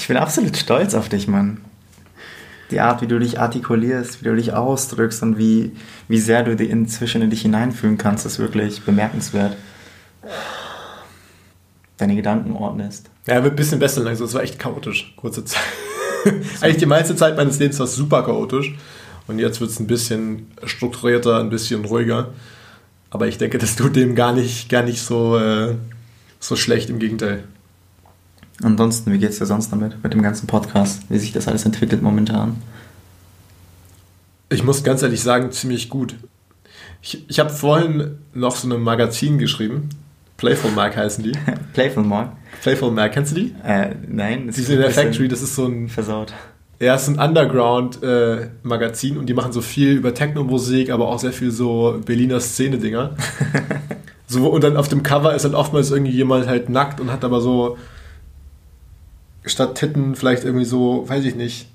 Ich bin absolut stolz auf dich, Mann. Die Art, wie du dich artikulierst, wie du dich ausdrückst und wie, wie sehr du inzwischen in dich hineinfühlen kannst, ist wirklich bemerkenswert. Deine Gedanken ordnest. Ja, wird ein bisschen besser langsam. Es war echt chaotisch, kurze Zeit. Eigentlich die meiste Zeit meines Lebens war es super chaotisch. Und jetzt wird es ein bisschen strukturierter, ein bisschen ruhiger. Aber ich denke, das tut dem gar nicht, gar nicht so, äh, so schlecht, im Gegenteil. Ansonsten, wie geht es dir sonst damit, mit dem ganzen Podcast? Wie sich das alles entwickelt momentan? Ich muss ganz ehrlich sagen, ziemlich gut. Ich, ich habe vorhin noch so ein Magazin geschrieben. Playful Mag heißen die. Playful Mag? Playful Mag, kennst du die? Äh, nein. Die sind in der Factory, das ist so ein... Versaut. Ja, es ist ein Underground-Magazin äh, und die machen so viel über Techno-Musik, aber auch sehr viel so Berliner Szene-Dinger. so, und dann auf dem Cover ist dann oftmals irgendwie jemand halt nackt und hat aber so statt Titten vielleicht irgendwie so, weiß ich nicht,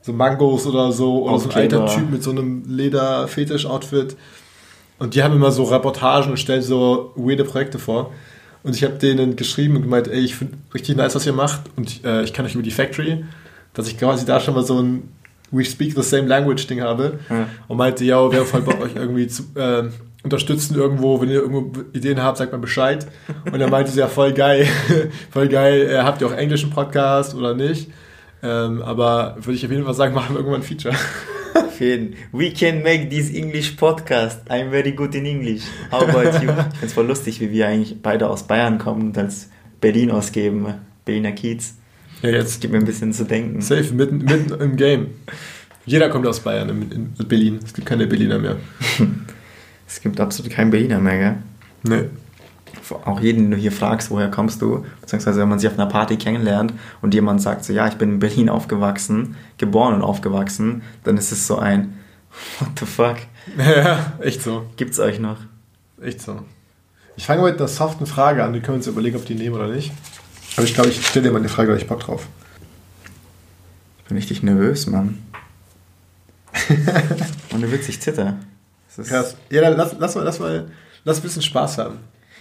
so Mangos oder so oder so ein alter Typ mit so einem Leder-Fetisch-Outfit. Und die haben immer so Reportagen und stellen so weirde Projekte vor. Und ich habe denen geschrieben und gemeint, ey, ich finde richtig nice, was ihr macht und äh, ich kann euch über die Factory dass ich quasi da schon mal so ein We speak the same language Ding habe ja. und meinte, ja, wer voll Bock euch irgendwie zu äh, unterstützen irgendwo, wenn ihr irgendwo Ideen habt, sagt mal Bescheid. Und er meinte sie, ja, voll geil, voll geil, äh, habt ihr auch englischen Podcast oder nicht? Ähm, aber würde ich auf jeden Fall sagen, machen wir irgendwann ein Feature. Auf jeden. We can make this English podcast. I'm very good in English. How about you? Ich es voll lustig, wie wir eigentlich beide aus Bayern kommen und als Berlin ausgeben. Berliner Kiez. Ja, jetzt gibt mir ein bisschen zu denken. Safe, mitten, mitten im Game. Jeder kommt aus Bayern, in, in Berlin. Es gibt keine Berliner mehr. es gibt absolut keinen Berliner mehr, gell? Nee. Auch jeden, den du hier fragst, woher kommst du, beziehungsweise wenn man sich auf einer Party kennenlernt und jemand sagt so, ja, ich bin in Berlin aufgewachsen, geboren und aufgewachsen, dann ist es so ein, what the fuck? Ja, echt so. Gibt's euch noch? Echt so. Ich fange mit einer soften Frage an, die können wir uns überlegen, ob die nehmen oder nicht. Aber ich glaube, ich stelle dir mal eine Frage, weil ich Bock drauf. Ich bin richtig nervös, Mann. Und du witzig zitter. Krass. Ja, dann lass, lass, mal, lass, mal, lass ein bisschen Spaß haben.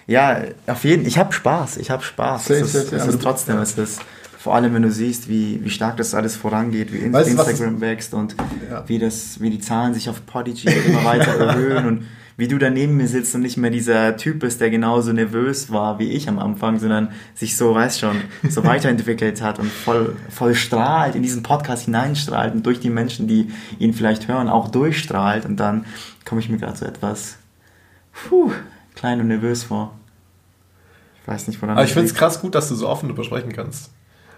Ja, auf jeden Fall. Ich habe Spaß. Ich habe Spaß. Safe, es ist, safe, es ist trotzdem, ja. es ist vor allem, wenn du siehst, wie, wie stark das alles vorangeht, wie weißt, Instagram wächst und ja. wie, das, wie die Zahlen sich auf Podigy immer weiter erhöhen und wie du da neben mir sitzt und nicht mehr dieser Typ bist, der genauso nervös war wie ich am Anfang, sondern sich so, weißt schon, so weiterentwickelt hat und voll, voll strahlt, in diesen Podcast hineinstrahlt und durch die Menschen, die ihn vielleicht hören, auch durchstrahlt und dann komme ich mir gerade so etwas puh, klein und nervös vor. Ich weiß nicht, woran Aber ich finde es krass gut, dass du so offen darüber sprechen kannst.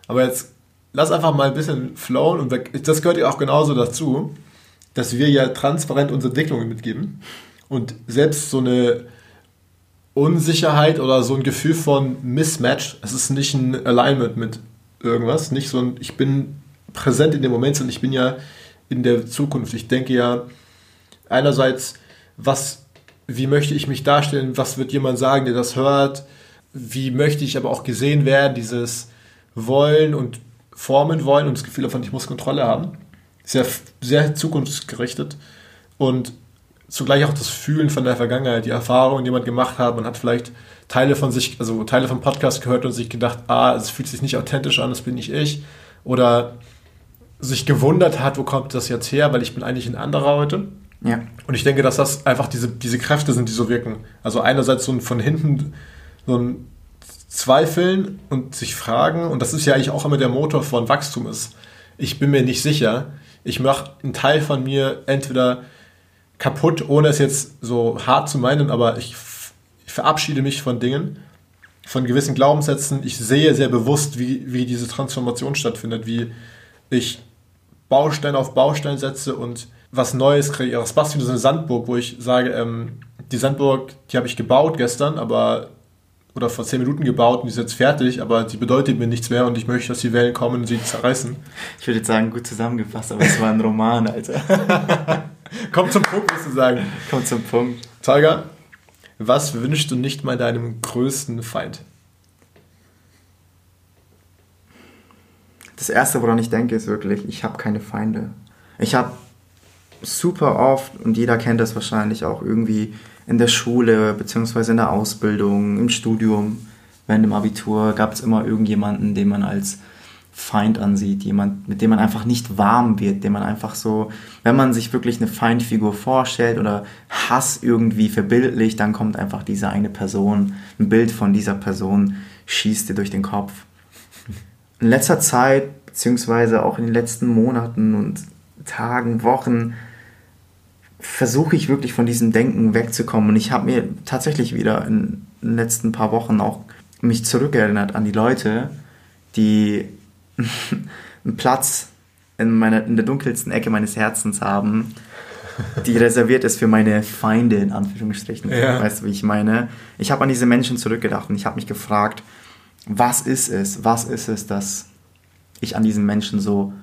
Aber jetzt lass einfach mal ein bisschen flowen und das gehört ja auch genauso dazu, dass wir ja transparent unsere Entwicklungen mitgeben. Und selbst so eine Unsicherheit oder so ein Gefühl von Mismatch, es ist nicht ein Alignment mit irgendwas, nicht so ein, ich bin präsent in dem Moment, sondern ich bin ja in der Zukunft. Ich denke ja einerseits, was, wie möchte ich mich darstellen, was wird jemand sagen, der das hört, wie möchte ich aber auch gesehen werden, dieses Wollen und Formen wollen und das Gefühl davon, ich muss Kontrolle haben. Sehr, sehr zukunftsgerichtet. Und zugleich auch das Fühlen von der Vergangenheit, die Erfahrung, die man gemacht hat. Man hat vielleicht Teile von sich, also Teile vom Podcast gehört und sich gedacht, ah, es fühlt sich nicht authentisch an, das bin nicht ich. Oder sich gewundert hat, wo kommt das jetzt her, weil ich bin eigentlich ein anderer heute. Ja. Und ich denke, dass das einfach diese, diese Kräfte sind, die so wirken. Also einerseits so ein von hinten so ein Zweifeln und sich fragen, und das ist ja eigentlich auch immer der Motor von Wachstum ist. Ich bin mir nicht sicher. Ich mache einen Teil von mir entweder kaputt, ohne es jetzt so hart zu meinen, aber ich, ich verabschiede mich von Dingen, von gewissen Glaubenssätzen. Ich sehe sehr bewusst, wie, wie diese Transformation stattfindet, wie ich Baustein auf Baustein setze und was Neues kreiere. Das passt wie so eine Sandburg, wo ich sage, ähm, die Sandburg, die habe ich gebaut gestern, aber oder vor zehn Minuten gebaut und die ist jetzt fertig, aber die bedeutet mir nichts mehr und ich möchte, dass die Wellen kommen und sie zerreißen. Ich würde jetzt sagen, gut zusammengefasst, aber es war ein Roman, Alter. Kommt zum Punkt, musst du sagen. Kommt zum Punkt. Tolga, was wünschst du nicht mal deinem größten Feind? Das Erste, woran ich denke, ist wirklich, ich habe keine Feinde. Ich habe super oft, und jeder kennt das wahrscheinlich auch irgendwie in der Schule, beziehungsweise in der Ausbildung, im Studium, während dem Abitur, gab es immer irgendjemanden, den man als Feind ansieht, jemand, mit dem man einfach nicht warm wird, dem man einfach so, wenn man sich wirklich eine Feindfigur vorstellt oder Hass irgendwie verbildlicht, dann kommt einfach diese eine Person, ein Bild von dieser Person schießt dir durch den Kopf. In letzter Zeit, beziehungsweise auch in den letzten Monaten und Tagen, Wochen, versuche ich wirklich von diesem Denken wegzukommen. Und ich habe mir tatsächlich wieder in den letzten paar Wochen auch mich zurückerinnert an die Leute, die einen Platz in, meiner, in der dunkelsten Ecke meines Herzens haben, die reserviert ist für meine Feinde, in Anführungsstrichen. Ja. Weißt du, wie ich meine? Ich habe an diese Menschen zurückgedacht und ich habe mich gefragt, was ist es, was ist es, dass ich an diesen Menschen so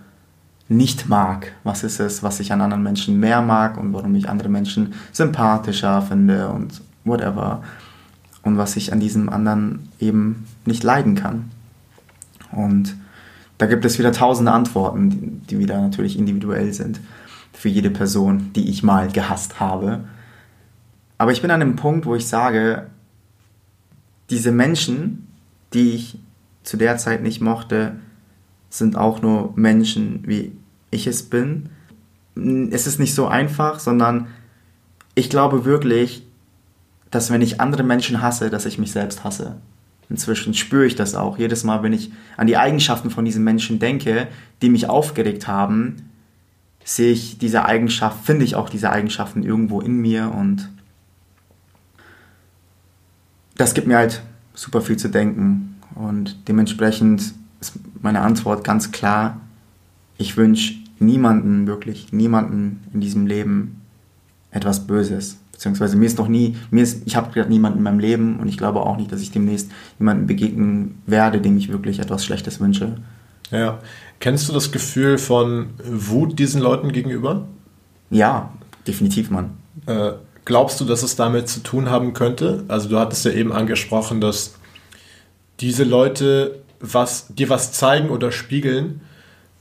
nicht mag? Was ist es, was ich an anderen Menschen mehr mag und warum ich andere Menschen sympathischer finde und whatever. Und was ich an diesem anderen eben nicht leiden kann. Und da gibt es wieder tausende Antworten, die, die wieder natürlich individuell sind für jede Person, die ich mal gehasst habe. Aber ich bin an dem Punkt, wo ich sage, diese Menschen, die ich zu der Zeit nicht mochte, sind auch nur Menschen, wie ich es bin. Es ist nicht so einfach, sondern ich glaube wirklich, dass wenn ich andere Menschen hasse, dass ich mich selbst hasse. Inzwischen spüre ich das auch. Jedes Mal, wenn ich an die Eigenschaften von diesen Menschen denke, die mich aufgeregt haben, sehe ich diese Eigenschaft, finde ich auch diese Eigenschaften irgendwo in mir und das gibt mir halt super viel zu denken und dementsprechend ist meine Antwort ganz klar, ich wünsche niemanden, wirklich niemanden in diesem Leben etwas Böses. Beziehungsweise mir ist noch nie, mir ist, ich habe gerade niemanden in meinem Leben und ich glaube auch nicht, dass ich demnächst jemanden begegnen werde, dem ich wirklich etwas Schlechtes wünsche. Ja. Kennst du das Gefühl von Wut diesen Leuten gegenüber? Ja, definitiv, Mann. Äh, glaubst du, dass es damit zu tun haben könnte? Also du hattest ja eben angesprochen, dass diese Leute was, dir was zeigen oder spiegeln,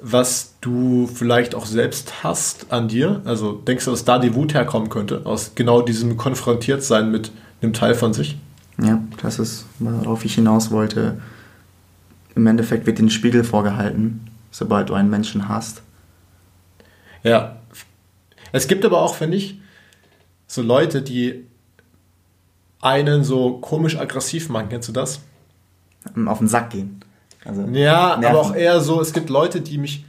was du vielleicht auch selbst hast an dir? Also denkst du, dass da die Wut herkommen könnte, aus genau diesem Konfrontiertsein mit einem Teil von sich? Ja, das ist, worauf ich hinaus wollte. Im Endeffekt wird den Spiegel vorgehalten, sobald du einen Menschen hast. Ja. Es gibt aber auch, finde ich, so Leute, die einen so komisch aggressiv machen. Kennst du das? Auf den Sack gehen. Also ja, nerven. aber auch eher so, es gibt Leute, die mich,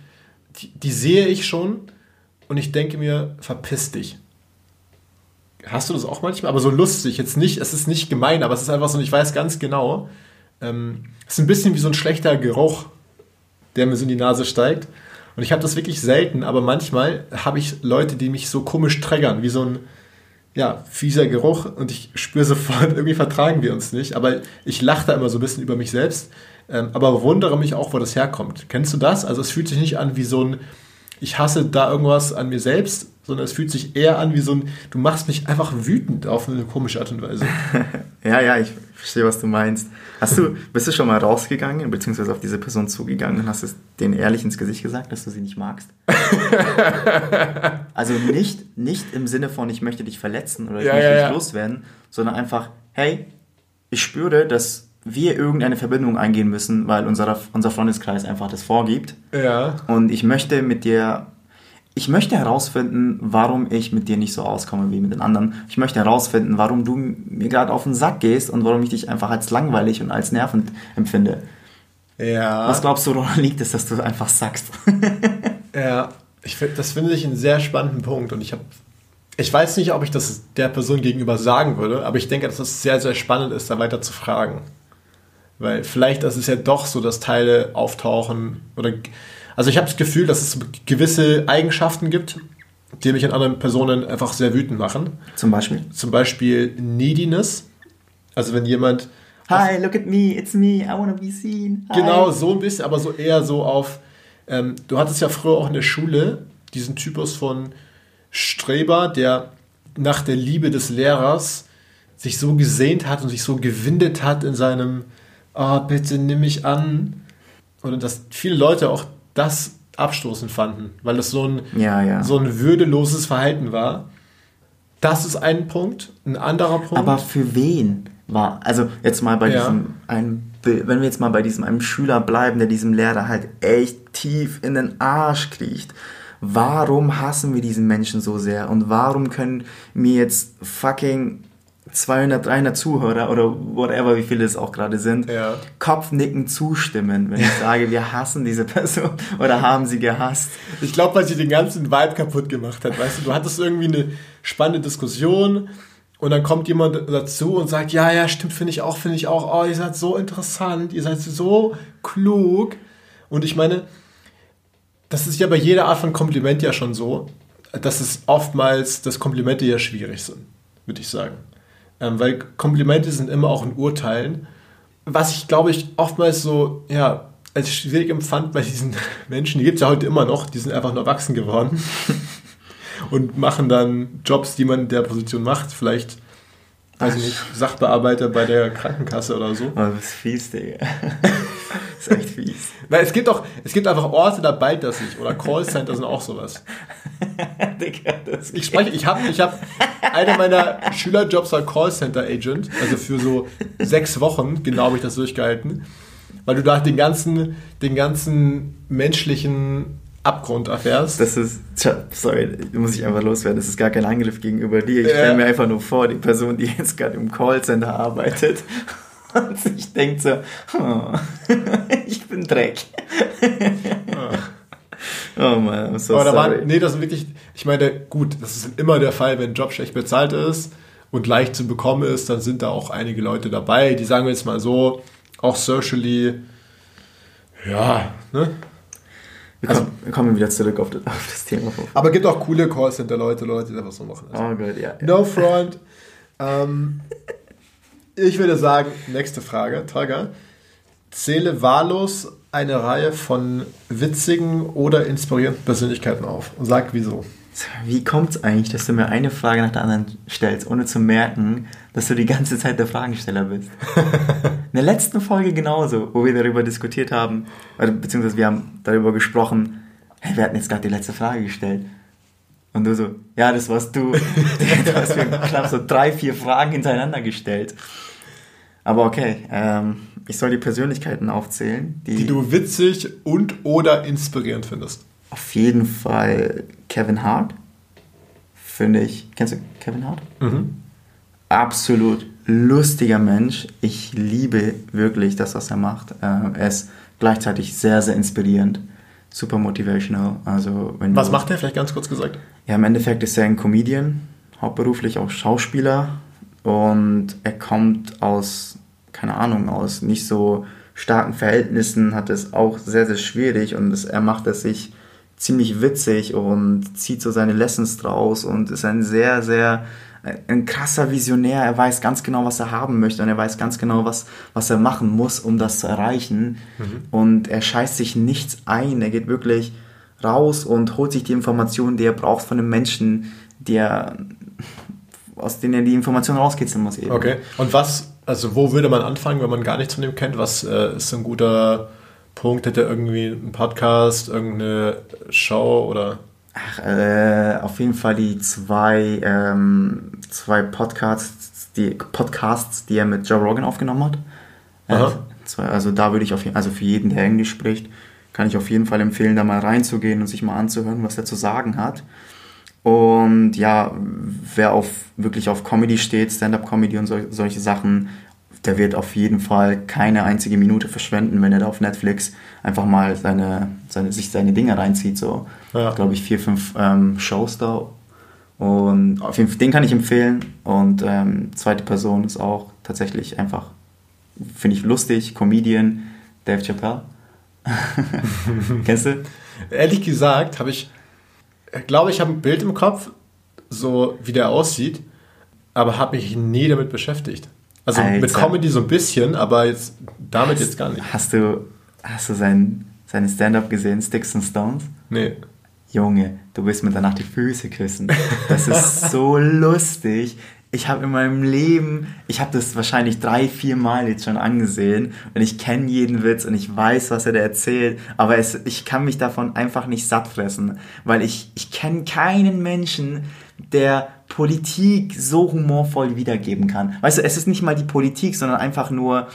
die, die sehe ich schon und ich denke mir, verpiss dich. Hast du das auch manchmal? Aber so lustig, jetzt nicht, es ist nicht gemein, aber es ist einfach so, ich weiß ganz genau, ähm, es ist ein bisschen wie so ein schlechter Geruch, der mir so in die Nase steigt. Und ich habe das wirklich selten, aber manchmal habe ich Leute, die mich so komisch triggern, wie so ein, ja, fieser Geruch und ich spüre sofort, irgendwie vertragen wir uns nicht. Aber ich lache da immer so ein bisschen über mich selbst, ähm, aber wundere mich auch, wo das herkommt. Kennst du das? Also es fühlt sich nicht an wie so ein, ich hasse da irgendwas an mir selbst, sondern es fühlt sich eher an wie so ein, du machst mich einfach wütend auf eine komische Art und Weise. ja, ja, ich verstehe, was du meinst. Hast du, bist du schon mal rausgegangen, beziehungsweise auf diese Person zugegangen und hast es denen ehrlich ins Gesicht gesagt, dass du sie nicht magst? also nicht, nicht im Sinne von, ich möchte dich verletzen oder ich ja, möchte ja, dich ja. loswerden, sondern einfach, hey, ich spüre, dass wir irgendeine Verbindung eingehen müssen, weil unser, unser Freundeskreis einfach das vorgibt. Ja. Und ich möchte mit dir, ich möchte herausfinden, warum ich mit dir nicht so auskomme wie mit den anderen. Ich möchte herausfinden, warum du mir gerade auf den Sack gehst und warum ich dich einfach als langweilig und als nervend empfinde. Ja. Was glaubst du, woran liegt es, dass du einfach sagst? ja, ich find, das finde ich einen sehr spannenden Punkt und ich habe ich weiß nicht, ob ich das der Person gegenüber sagen würde, aber ich denke, dass es sehr, sehr spannend ist, da weiter zu fragen. Weil vielleicht ist es ja doch so, dass Teile auftauchen oder. Also ich habe das Gefühl, dass es gewisse Eigenschaften gibt, die mich an anderen Personen einfach sehr wütend machen. Zum Beispiel? Zum Beispiel Neediness. Also wenn jemand. Hi, look at me, it's me, I wanna be seen. Hi. Genau, so ein bisschen, aber so eher so auf. Ähm, du hattest ja früher auch in der Schule diesen Typus von Streber, der nach der Liebe des Lehrers sich so gesehnt hat und sich so gewindet hat in seinem oh, bitte nimm mich an. Und dass viele Leute auch das abstoßend fanden, weil das so ein, ja, ja. so ein würdeloses Verhalten war. Das ist ein Punkt. Ein anderer Punkt. Aber für wen war, also jetzt mal bei ja. diesem einen wenn wir jetzt mal bei diesem einem Schüler bleiben, der diesem Lehrer halt echt tief in den Arsch kriecht, warum hassen wir diesen Menschen so sehr und warum können mir jetzt fucking 200, 300 Zuhörer oder whatever, wie viele es auch gerade sind, ja. Kopfnicken zustimmen, wenn ich sage, wir hassen diese Person oder haben sie gehasst. Ich glaube, weil sie den ganzen Vibe kaputt gemacht hat. Weißt du, du hattest irgendwie eine spannende Diskussion und dann kommt jemand dazu und sagt, ja, ja, stimmt, finde ich auch, finde ich auch, oh, ihr seid so interessant, ihr seid so klug. Und ich meine, das ist ja bei jeder Art von Kompliment ja schon so, dass es oftmals, dass Komplimente ja schwierig sind, würde ich sagen. Ähm, weil Komplimente sind immer auch in Urteilen. Was ich, glaube ich, oftmals so, ja, als schwierig empfand bei diesen Menschen, die gibt es ja heute immer noch, die sind einfach nur erwachsen geworden und machen dann Jobs, die man in der Position macht. Vielleicht weiß ich nicht, Sachbearbeiter bei der Krankenkasse oder so. Oh, das ist fies, Digga. das ist echt fies. Weil es gibt doch, es gibt einfach Orte, da ballt das nicht. Oder Callcenter sind auch sowas. Digga, das ich spreche, ich habe, ich habe, einer meiner Schülerjobs war Callcenter Agent, also für so sechs Wochen, genau habe ich das durchgehalten. Weil du da den ganzen, den ganzen menschlichen Abgrund erfährst. Das ist, sorry, muss ich einfach loswerden, das ist gar kein Angriff gegenüber dir. Ich ja. stelle mir einfach nur vor, die Person, die jetzt gerade im Callcenter arbeitet und sich denkt so, oh, ich bin Dreck. oh, oh man, I'm so Aber da sorry. War, nee, das ist wirklich, ich meine, gut, das ist immer der Fall, wenn ein Job schlecht bezahlt ist und leicht zu bekommen ist, dann sind da auch einige Leute dabei, die sagen wir jetzt mal so, auch socially, ja, ne? Wir, also, kommen, kommen wieder zurück auf das, auf das Thema. Aber gibt auch coole Callcenter-Leute, Leute, die einfach so machen. Also, oh Gott, ja. No front. ähm, ich würde sagen, nächste Frage, Tolga. Zähle wahllos eine Reihe von witzigen oder inspirierenden Persönlichkeiten auf und sag wieso. Wie kommt es eigentlich, dass du mir eine Frage nach der anderen stellst, ohne zu merken, dass du die ganze Zeit der Fragensteller bist? In der letzten Folge genauso, wo wir darüber diskutiert haben, beziehungsweise wir haben darüber gesprochen, hey, wir hatten jetzt gerade die letzte Frage gestellt. Und du so, ja, das warst du. du hast mir knapp so drei, vier Fragen hintereinander gestellt. Aber okay, ähm, ich soll die Persönlichkeiten aufzählen, die, die du witzig und oder inspirierend findest. Auf jeden Fall Kevin Hart. Finde ich. Kennst du Kevin Hart? Mhm. Absolut lustiger Mensch. Ich liebe wirklich das, was er macht. Äh, er ist gleichzeitig sehr, sehr inspirierend. Super motivational. Also, wenn was macht er vielleicht ganz kurz gesagt? Ja, im Endeffekt ist er ein Comedian, hauptberuflich auch Schauspieler. Und er kommt aus, keine Ahnung, aus nicht so starken Verhältnissen, hat es auch sehr, sehr schwierig und es, er macht es sich ziemlich witzig und zieht so seine Lessons draus und ist ein sehr, sehr ein krasser Visionär. Er weiß ganz genau, was er haben möchte und er weiß ganz genau, was, was er machen muss, um das zu erreichen. Mhm. Und er scheißt sich nichts ein. Er geht wirklich raus und holt sich die Informationen, die er braucht von einem Menschen, der aus denen er die Informationen rauskitzeln muss. Eben. Okay. Und was, also wo würde man anfangen, wenn man gar nichts von dem kennt? Was äh, ist ein guter Punkt? Hätte er irgendwie einen Podcast, irgendeine Show oder? Ach, äh, auf jeden Fall die zwei, ähm, zwei Podcasts, die Podcasts, die er mit Joe Rogan aufgenommen hat. Äh, also da würde ich auf jeden also für jeden, der Englisch spricht, kann ich auf jeden Fall empfehlen, da mal reinzugehen und sich mal anzuhören, was er zu sagen hat. Und ja, wer auf wirklich auf Comedy steht, Stand-up-Comedy und so, solche Sachen, der wird auf jeden Fall keine einzige Minute verschwenden, wenn er da auf Netflix einfach mal seine, seine, sich seine Dinge reinzieht. So, ja. glaube ich, vier, fünf ähm, Shows da. Und auf jeden Fall, den kann ich empfehlen. Und ähm, zweite Person ist auch tatsächlich einfach, finde ich lustig, Comedian, Dave Chappelle. Kennst du? Ehrlich gesagt, habe ich, glaube ich, habe ein Bild im Kopf, so wie der aussieht, aber habe mich nie damit beschäftigt. Also Alter. mit Comedy so ein bisschen, aber jetzt damit hast, jetzt gar nicht. Hast du, hast du sein, seine Stand-up gesehen, Sticks and Stones? Nee. Junge, du willst mir danach die Füße küssen. Das ist so lustig. Ich habe in meinem Leben, ich habe das wahrscheinlich drei, vier Mal jetzt schon angesehen und ich kenne jeden Witz und ich weiß, was er da erzählt, aber es, ich kann mich davon einfach nicht satt fressen, weil ich, ich kenne keinen Menschen, der Politik so humorvoll wiedergeben kann. Weißt du, es ist nicht mal die Politik, sondern einfach nur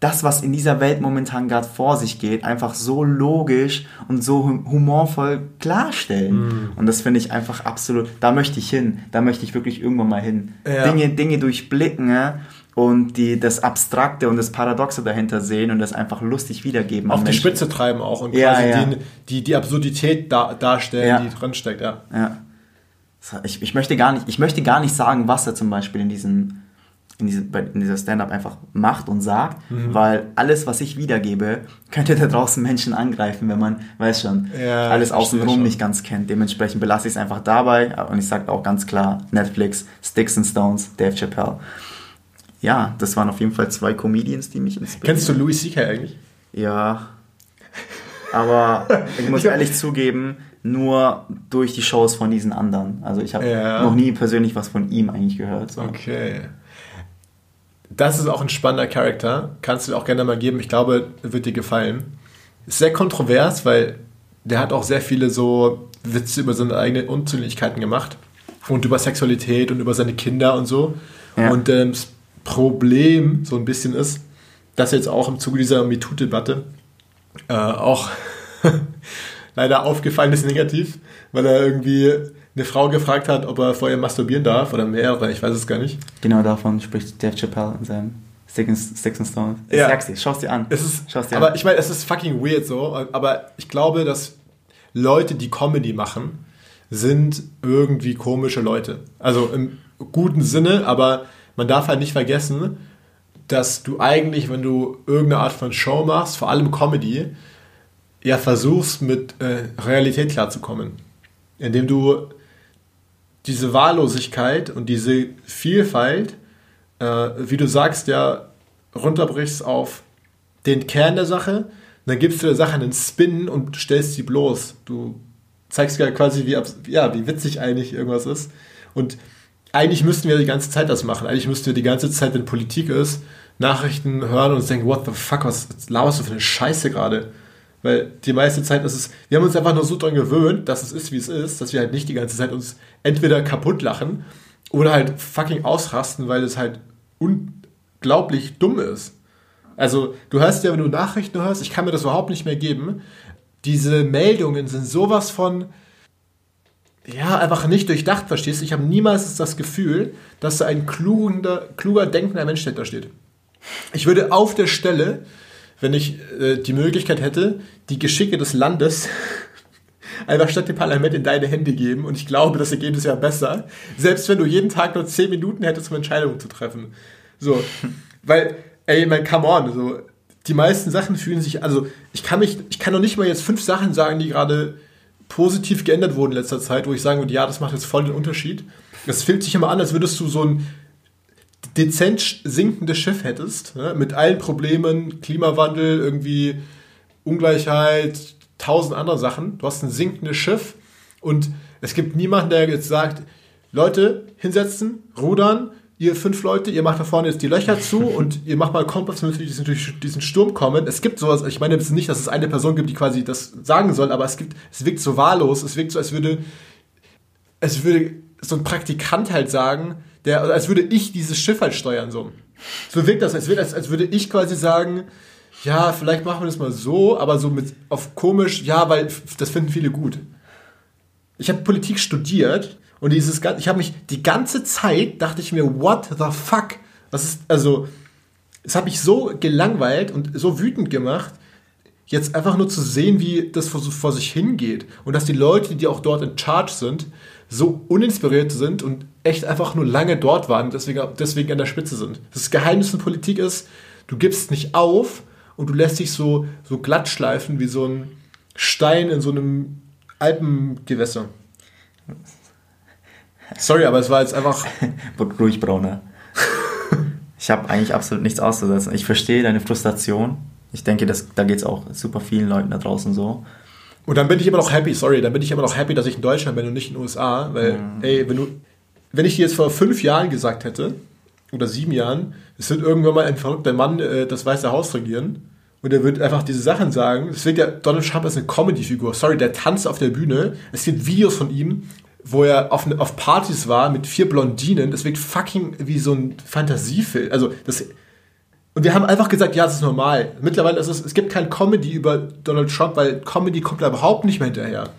das, was in dieser Welt momentan gerade vor sich geht, einfach so logisch und so humorvoll klarstellen. Mm. Und das finde ich einfach absolut, da möchte ich hin, da möchte ich wirklich irgendwann mal hin. Ja. Dinge, Dinge durchblicken ja, und die, das Abstrakte und das Paradoxe dahinter sehen und das einfach lustig wiedergeben. Auf die Menschen. Spitze treiben auch und ja, quasi ja. Die, die, die Absurdität da, darstellen, die drin steckt, ja. Ich, ich, möchte gar nicht, ich möchte gar nicht sagen, was er zum Beispiel in diesem in, diese, in dieser Stand-up einfach macht und sagt, mhm. weil alles, was ich wiedergebe, könnte da draußen Menschen angreifen, wenn man, weiß schon, ja, alles außenrum nicht ganz kennt. Dementsprechend belasse ich es einfach dabei und ich sage auch ganz klar, Netflix, Sticks and Stones, Dave Chappelle. Ja, das waren auf jeden Fall zwei Comedians, die mich inspirieren. Kennst du Louis C.K. eigentlich? Ja. Aber ich muss ehrlich zugeben, nur durch die Shows von diesen anderen. Also ich habe ja. noch nie persönlich was von ihm eigentlich gehört. So. Okay das ist auch ein spannender Charakter. Kannst du auch gerne mal geben. Ich glaube, wird dir gefallen. Ist sehr kontrovers, weil der hat auch sehr viele so Witze über seine eigenen Unzulänglichkeiten gemacht. Und über Sexualität und über seine Kinder und so. Ja. Und ähm, das Problem so ein bisschen ist, dass jetzt auch im Zuge dieser MeToo-Debatte äh, auch leider aufgefallen ist negativ, weil er irgendwie eine Frau gefragt hat, ob er vorher masturbieren darf oder mehrere, ich weiß es gar nicht. Genau davon spricht Dave Chappelle in seinem Sticks and Stones. Ich ja. sag's dir, schau's dir an. Es ist, schau's dir aber an. ich meine, es ist fucking weird so, aber ich glaube, dass Leute, die Comedy machen, sind irgendwie komische Leute. Also im guten Sinne, aber man darf halt nicht vergessen, dass du eigentlich, wenn du irgendeine Art von Show machst, vor allem Comedy, ja versuchst mit äh, Realität klarzukommen. Indem du diese Wahllosigkeit und diese Vielfalt, äh, wie du sagst, ja, runterbrichst auf den Kern der Sache, dann gibst du der Sache einen Spin und stellst sie bloß. Du zeigst ja quasi, wie, ja, wie witzig eigentlich irgendwas ist. Und eigentlich müssten wir die ganze Zeit das machen. Eigentlich müssten wir die ganze Zeit, wenn Politik ist, Nachrichten hören und denken, what the fuck, was laberst du für eine Scheiße gerade? Weil die meiste Zeit ist es, wir haben uns einfach nur so dran gewöhnt, dass es ist, wie es ist, dass wir halt nicht die ganze Zeit uns entweder kaputt lachen oder halt fucking ausrasten, weil es halt unglaublich dumm ist. Also, du hörst ja, wenn du Nachrichten hörst, ich kann mir das überhaupt nicht mehr geben. Diese Meldungen sind sowas von, ja, einfach nicht durchdacht, verstehst du? Ich habe niemals das Gefühl, dass da ein kluger, kluger denkender Mensch dahinter steht. Ich würde auf der Stelle wenn ich äh, die Möglichkeit hätte, die Geschicke des Landes einfach statt dem Parlament in deine Hände geben und ich glaube, das Ergebnis wäre besser, selbst wenn du jeden Tag nur 10 Minuten hättest, um Entscheidungen zu treffen. So, weil, ey, mein, come on, so, die meisten Sachen fühlen sich, also ich kann mich, ich kann noch nicht mal jetzt fünf Sachen sagen, die gerade positiv geändert wurden in letzter Zeit, wo ich sagen würde, ja, das macht jetzt voll den Unterschied. Es fühlt sich immer an, als würdest du so ein dezent sinkendes Schiff hättest, ne, mit allen Problemen, Klimawandel, irgendwie Ungleichheit, tausend andere Sachen. Du hast ein sinkendes Schiff und es gibt niemanden, der jetzt sagt, Leute, hinsetzen, rudern, ihr fünf Leute, ihr macht da vorne jetzt die Löcher zu und ihr macht mal Kompass, damit wir diesen, durch diesen Sturm kommen. Es gibt sowas, ich meine nicht, dass es eine Person gibt, die quasi das sagen soll, aber es gibt, es wirkt so wahllos, es wirkt so, als würde, es würde so ein Praktikant halt sagen, der, als würde ich dieses Schiff halt steuern, so. So wirkt das, als, als, als würde ich quasi sagen, ja, vielleicht machen wir das mal so, aber so mit auf komisch, ja, weil das finden viele gut. Ich habe Politik studiert und dieses ich habe mich die ganze Zeit dachte ich mir, what the fuck? Was ist also es hat mich so gelangweilt und so wütend gemacht, jetzt einfach nur zu sehen, wie das vor, vor sich hingeht und dass die Leute, die auch dort in Charge sind, so uninspiriert sind und echt einfach nur lange dort waren und deswegen, deswegen an der Spitze sind. Das Geheimnis von Politik ist, du gibst nicht auf und du lässt dich so, so glatt schleifen wie so ein Stein in so einem Alpengewässer. Sorry, aber es war jetzt einfach. Ruhig, Brauner. Ich habe eigentlich absolut nichts auszusetzen. Ich verstehe deine Frustration. Ich denke, das, da geht es auch super vielen Leuten da draußen so. Und dann bin ich immer noch happy, sorry, dann bin ich immer noch happy, dass ich in Deutschland bin und nicht in den USA, weil, mhm. ey, wenn du, wenn ich dir jetzt vor fünf Jahren gesagt hätte, oder sieben Jahren, es wird irgendwann mal ein verrückter Mann äh, das Weiße Haus regieren und er wird einfach diese Sachen sagen. Es wird ja, Donald Trump ist eine Comedy-Figur, sorry, der tanzt auf der Bühne. Es gibt Videos von ihm, wo er auf, auf Partys war mit vier Blondinen. Das wirkt fucking wie so ein Fantasiefilm. Also, das, Und wir haben einfach gesagt, ja, es ist normal. Mittlerweile ist es, es gibt kein Comedy über Donald Trump, weil Comedy kommt da überhaupt nicht mehr hinterher.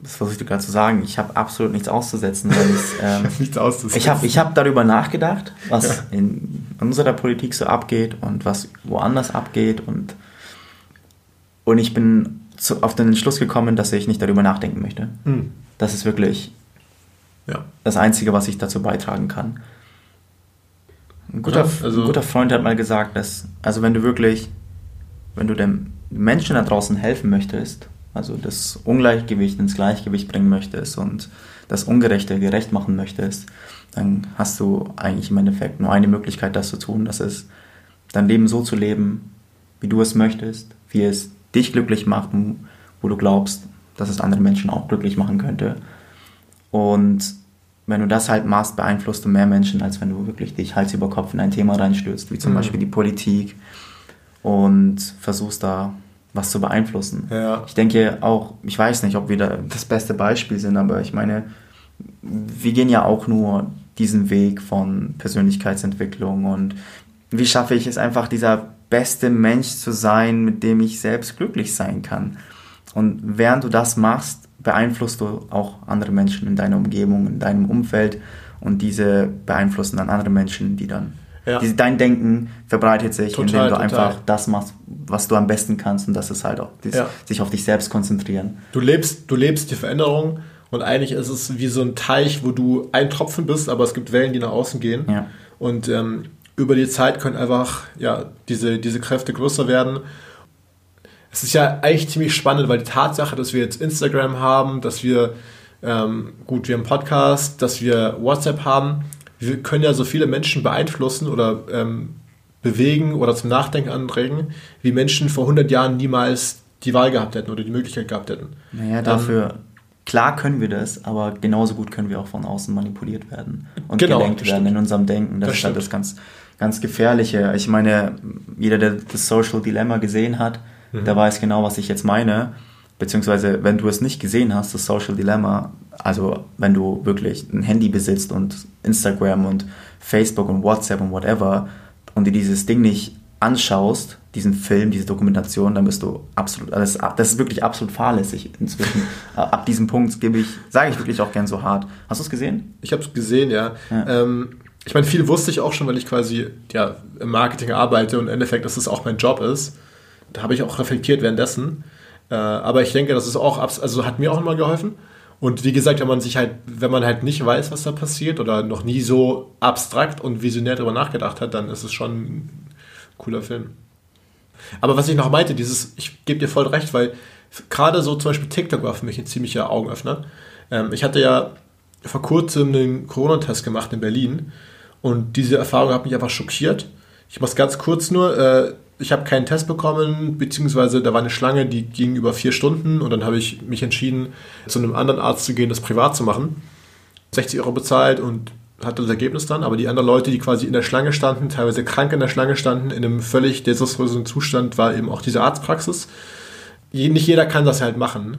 Das versuche ich gerade zu sagen. Ich habe absolut nichts auszusetzen. Weil ähm, nichts auszusetzen. Ich habe ich hab darüber nachgedacht, was ja. in unserer Politik so abgeht und was woanders abgeht. Und, und ich bin zu, auf den Entschluss gekommen, dass ich nicht darüber nachdenken möchte. Mhm. Das ist wirklich ja. das Einzige, was ich dazu beitragen kann. Ein guter, ja, also ein guter Freund hat mal gesagt, dass, also wenn du wirklich, wenn du dem Menschen da draußen helfen möchtest, also das Ungleichgewicht ins Gleichgewicht bringen möchtest und das Ungerechte gerecht machen möchtest, dann hast du eigentlich im Endeffekt nur eine Möglichkeit, das zu tun. Das ist, dein Leben so zu leben, wie du es möchtest, wie es dich glücklich macht, wo du glaubst, dass es andere Menschen auch glücklich machen könnte. Und wenn du das halt machst, beeinflusst du mehr Menschen, als wenn du wirklich dich Hals über Kopf in ein Thema reinstürzt, wie zum mhm. Beispiel die Politik und versuchst da was zu beeinflussen. Ja. Ich denke auch, ich weiß nicht, ob wir da das beste Beispiel sind, aber ich meine, wir gehen ja auch nur diesen Weg von Persönlichkeitsentwicklung und wie schaffe ich es einfach, dieser beste Mensch zu sein, mit dem ich selbst glücklich sein kann. Und während du das machst, beeinflusst du auch andere Menschen in deiner Umgebung, in deinem Umfeld und diese beeinflussen dann andere Menschen, die dann ja. Diese, dein Denken verbreitet sich, total, indem du total. einfach das machst, was du am besten kannst und das ist halt auch dieses, ja. sich auf dich selbst konzentrieren. Du lebst, du lebst die Veränderung und eigentlich ist es wie so ein Teich, wo du ein Tropfen bist, aber es gibt Wellen, die nach außen gehen. Ja. Und ähm, über die Zeit können einfach ja, diese, diese Kräfte größer werden es ist ja eigentlich ziemlich spannend, weil die Tatsache, dass wir jetzt Instagram haben, dass wir, ähm, gut, wir haben Podcast, dass wir WhatsApp haben, wir können ja so viele Menschen beeinflussen oder ähm, bewegen oder zum Nachdenken anregen, wie Menschen vor 100 Jahren niemals die Wahl gehabt hätten oder die Möglichkeit gehabt hätten. Naja, dafür, ähm, klar können wir das, aber genauso gut können wir auch von außen manipuliert werden und genau, gelenkt werden stimmt. in unserem Denken. Das, das ist halt das ganz, ganz Gefährliche. Ich meine, jeder, der das Social Dilemma gesehen hat, mhm. der weiß genau, was ich jetzt meine. Beziehungsweise, wenn du es nicht gesehen hast, das Social Dilemma, also wenn du wirklich ein Handy besitzt und Instagram und Facebook und WhatsApp und whatever und dir dieses Ding nicht anschaust, diesen Film, diese Dokumentation, dann bist du absolut, das, das ist wirklich absolut fahrlässig inzwischen. Ab diesem Punkt gebe ich, sage ich wirklich auch gern so hart. Hast du es gesehen? Ich habe es gesehen, ja. ja. Ähm, ich meine, viel wusste ich auch schon, weil ich quasi ja, im Marketing arbeite und im Endeffekt, dass es auch mein Job ist da habe ich auch reflektiert währenddessen. Äh, aber ich denke, das ist auch, also hat mir auch immer geholfen. Und wie gesagt, wenn man sich halt, wenn man halt nicht weiß, was da passiert oder noch nie so abstrakt und visionär darüber nachgedacht hat, dann ist es schon ein cooler Film. Aber was ich noch meinte, dieses, ich gebe dir voll recht, weil gerade so zum Beispiel TikTok war für mich ein ziemlicher Augenöffner. Ähm, ich hatte ja vor kurzem einen Corona-Test gemacht in Berlin und diese Erfahrung hat mich einfach schockiert. Ich mache es ganz kurz nur. Äh, ich habe keinen Test bekommen, beziehungsweise da war eine Schlange, die ging über vier Stunden und dann habe ich mich entschieden, zu einem anderen Arzt zu gehen, das privat zu machen. 60 Euro bezahlt und hatte das Ergebnis dann, aber die anderen Leute, die quasi in der Schlange standen, teilweise krank in der Schlange standen, in einem völlig desaströsen Zustand, war eben auch diese Arztpraxis. Nicht jeder kann das halt machen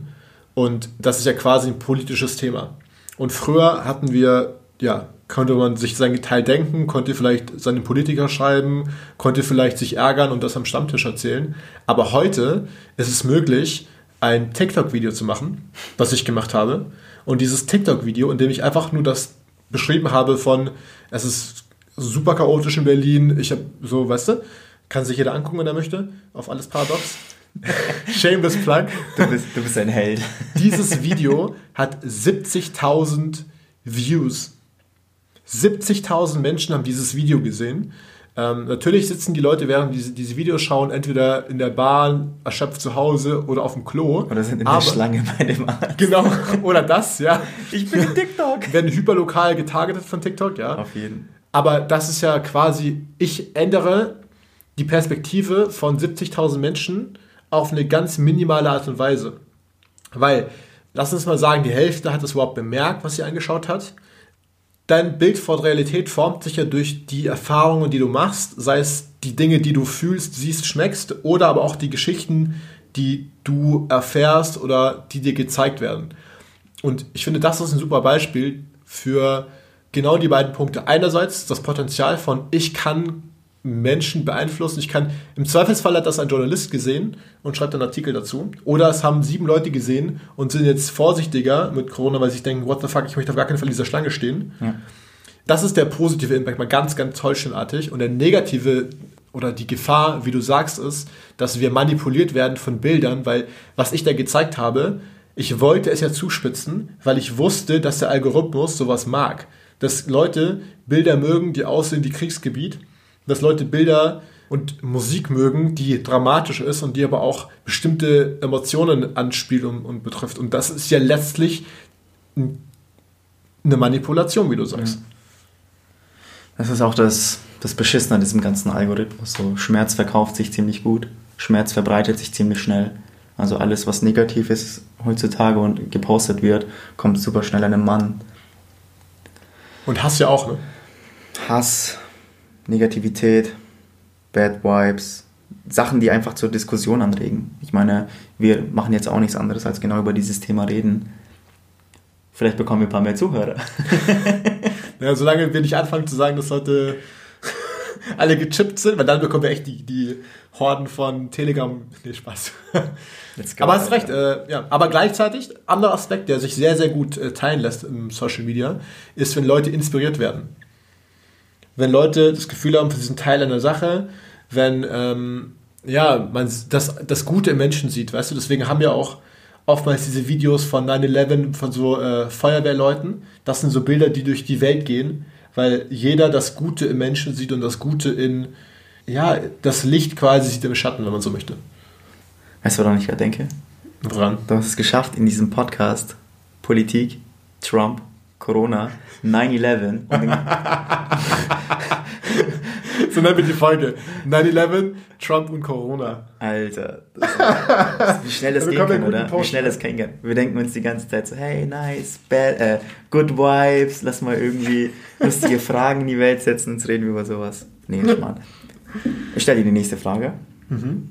und das ist ja quasi ein politisches Thema. Und früher hatten wir ja konnte man sich sein Teil denken, konnte vielleicht seinen Politiker schreiben, konnte vielleicht sich ärgern und das am Stammtisch erzählen. Aber heute ist es möglich, ein TikTok-Video zu machen, was ich gemacht habe. Und dieses TikTok-Video, in dem ich einfach nur das beschrieben habe von, es ist super chaotisch in Berlin, ich habe so, weißt du, kann sich jeder angucken, wenn er möchte, auf alles paradox. Shameless Plug. Du bist, du bist ein Held. Dieses Video hat 70.000 Views 70.000 Menschen haben dieses Video gesehen. Ähm, natürlich sitzen die Leute, während diese, diese Videos schauen, entweder in der Bahn, erschöpft zu Hause oder auf dem Klo. Oder sind in aber, der Schlange bei dem Arzt. Genau, oder das, ja. Ich bin in TikTok. Werden hyperlokal getargetet von TikTok, ja. Auf jeden. Aber das ist ja quasi, ich ändere die Perspektive von 70.000 Menschen auf eine ganz minimale Art und Weise. Weil, lass uns mal sagen, die Hälfte hat es überhaupt bemerkt, was sie angeschaut hat dein Bild von Realität formt sich ja durch die Erfahrungen, die du machst, sei es die Dinge, die du fühlst, siehst, schmeckst, oder aber auch die Geschichten, die du erfährst oder die dir gezeigt werden. Und ich finde, das ist ein super Beispiel für genau die beiden Punkte. Einerseits das Potenzial von, ich kann Menschen beeinflussen. Ich kann, im Zweifelsfall hat das ein Journalist gesehen und schreibt einen Artikel dazu. Oder es haben sieben Leute gesehen und sind jetzt vorsichtiger mit Corona, weil sie denken, what the fuck, ich möchte auf gar keinen Fall in dieser Schlange stehen. Ja. Das ist der positive Impact, mal ganz, ganz tollschönartig. Und der negative oder die Gefahr, wie du sagst, ist, dass wir manipuliert werden von Bildern, weil was ich da gezeigt habe, ich wollte es ja zuspitzen, weil ich wusste, dass der Algorithmus sowas mag. Dass Leute Bilder mögen, die aussehen wie Kriegsgebiet, dass Leute Bilder und Musik mögen, die dramatisch ist und die aber auch bestimmte Emotionen anspielt und, und betrifft. Und das ist ja letztlich eine Manipulation, wie du sagst. Das ist auch das, das Beschissene an diesem ganzen Algorithmus. So, Schmerz verkauft sich ziemlich gut, Schmerz verbreitet sich ziemlich schnell. Also alles, was negativ ist heutzutage und gepostet wird, kommt super schnell an den Mann. Und Hass ja auch, ne? Hass, Negativität, Bad Vibes, Sachen, die einfach zur Diskussion anregen. Ich meine, wir machen jetzt auch nichts anderes, als genau über dieses Thema reden. Vielleicht bekommen wir ein paar mehr Zuhörer. ja, solange wir nicht anfangen zu sagen, dass heute alle gechippt sind, weil dann bekommen wir echt die, die Horden von Telegram. Nee, Spaß. aber hast recht, äh, ja. Aber gleichzeitig, anderer Aspekt, der sich sehr, sehr gut äh, teilen lässt im Social Media, ist, wenn Leute inspiriert werden. Wenn Leute das Gefühl haben, für diesen Teil einer Sache, wenn ähm, ja, man das, das Gute im Menschen sieht, weißt du, deswegen haben wir auch oftmals diese Videos von 9-11 von so äh, Feuerwehrleuten. Das sind so Bilder, die durch die Welt gehen, weil jeder das Gute im Menschen sieht und das Gute in, ja, das Licht quasi sieht im Schatten, wenn man so möchte. Weißt du, woran ich gerade denke? Woran? Du hast es geschafft, in diesem Podcast Politik, Trump, Corona, 9-11 so nennen wir die Folge. 9-11, Trump und Corona. Alter, ist, wie schnell das gehen kann, oder? Wie schnell das gehen kann. Wir denken uns die ganze Zeit so, hey, nice, bad, äh, good vibes, lass mal irgendwie lustige Fragen in die Welt setzen, und reden wir über sowas. Nee, Schmarrn. Ich stelle dir die nächste Frage. Mhm.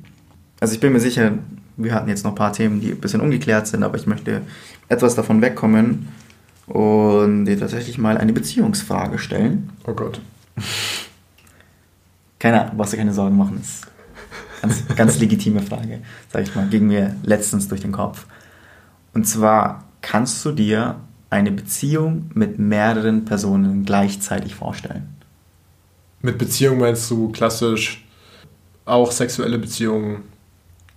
Also ich bin mir sicher, wir hatten jetzt noch ein paar Themen, die ein bisschen ungeklärt sind, aber ich möchte etwas davon wegkommen und dir tatsächlich mal eine Beziehungsfrage stellen. Oh Gott. Keine, brauchst du keine Sorgen machen. Das ist ganz, ganz legitime Frage, sag ich mal, ging mir letztens durch den Kopf. Und zwar, kannst du dir eine Beziehung mit mehreren Personen gleichzeitig vorstellen? Mit Beziehung meinst du klassisch auch sexuelle Beziehungen?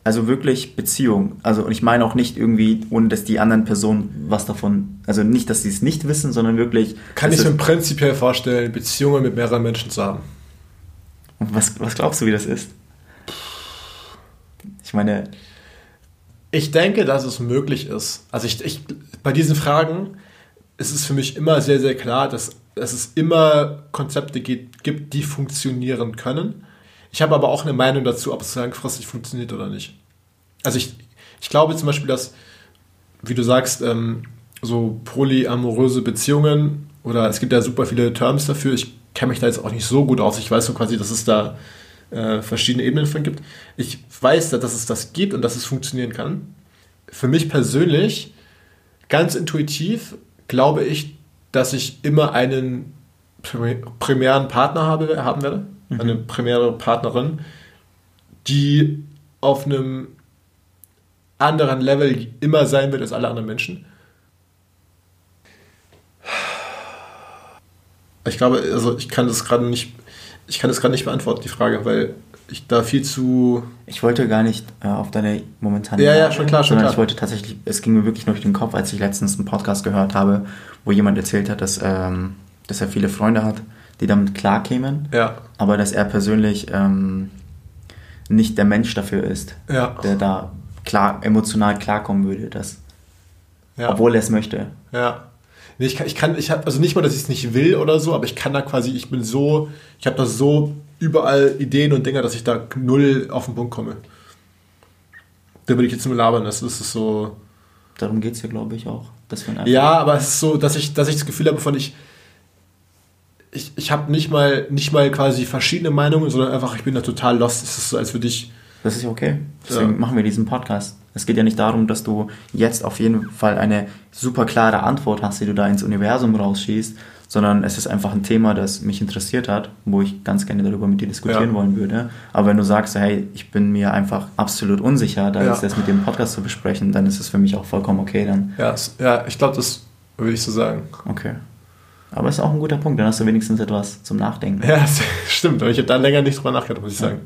Also wirklich Beziehung. Also und ich meine auch nicht irgendwie, ohne dass die anderen Personen was davon, also nicht, dass sie es nicht wissen, sondern wirklich. Kann ich mir prinzipiell vorstellen, Beziehungen mit mehreren Menschen zu haben. Was, was glaubst du, wie das ist? Ich meine. Ich denke, dass es möglich ist. Also ich, ich, bei diesen Fragen ist es für mich immer sehr, sehr klar, dass, dass es immer Konzepte gibt, gibt, die funktionieren können. Ich habe aber auch eine Meinung dazu, ob es langfristig funktioniert oder nicht. Also ich, ich glaube zum Beispiel, dass, wie du sagst, ähm, so polyamoröse Beziehungen oder es gibt ja super viele Terms dafür. Ich kenne mich da jetzt auch nicht so gut aus. Ich weiß so quasi, dass es da äh, verschiedene Ebenen von gibt. Ich weiß, dass es das gibt und dass es funktionieren kann. Für mich persönlich, ganz intuitiv, glaube ich, dass ich immer einen primären Partner habe, haben werde, mhm. eine primäre Partnerin, die auf einem anderen Level immer sein wird als alle anderen Menschen. Ich glaube, also ich kann das gerade nicht, ich kann das gerade nicht beantworten, die Frage, weil ich da viel zu. Ich wollte gar nicht äh, auf deine momentane. Ja, ja, schon klar, schon klar. Ich wollte tatsächlich, es ging mir wirklich nur durch den Kopf, als ich letztens einen Podcast gehört habe, wo jemand erzählt hat, dass, ähm, dass er viele Freunde hat, die damit klarkämen. Ja. Aber dass er persönlich ähm, nicht der Mensch dafür ist, ja. der da klar, emotional klarkommen würde, dass, ja. obwohl er es möchte. Ja. Nee, ich kann, ich kann, ich habe, also nicht mal, dass ich es nicht will oder so, aber ich kann da quasi, ich bin so, ich habe da so überall Ideen und Dinge, dass ich da null auf den Punkt komme. Da würde ich jetzt nur labern, das ist so. Darum geht es ja, glaube ich, auch. Dass ja, aber es ist so, dass ich, dass ich das Gefühl habe, von ich, ich, ich habe nicht mal, nicht mal quasi verschiedene Meinungen, sondern einfach, ich bin da total lost. Es ist so, als würde ich. Das ist okay. Deswegen ja. machen wir diesen Podcast. Es geht ja nicht darum, dass du jetzt auf jeden Fall eine super klare Antwort hast, die du da ins Universum rausschießt, sondern es ist einfach ein Thema, das mich interessiert hat, wo ich ganz gerne darüber mit dir diskutieren ja. wollen würde. Aber wenn du sagst, hey, ich bin mir einfach absolut unsicher, da ja. ist das mit dem Podcast zu besprechen, dann ist es für mich auch vollkommen okay dann. Ja, ja ich glaube, das würde ich so sagen. Okay. Aber ist auch ein guter Punkt, dann hast du wenigstens etwas zum Nachdenken. Ja, stimmt, aber ich habe da länger nicht drüber nachgedacht, muss ich sagen.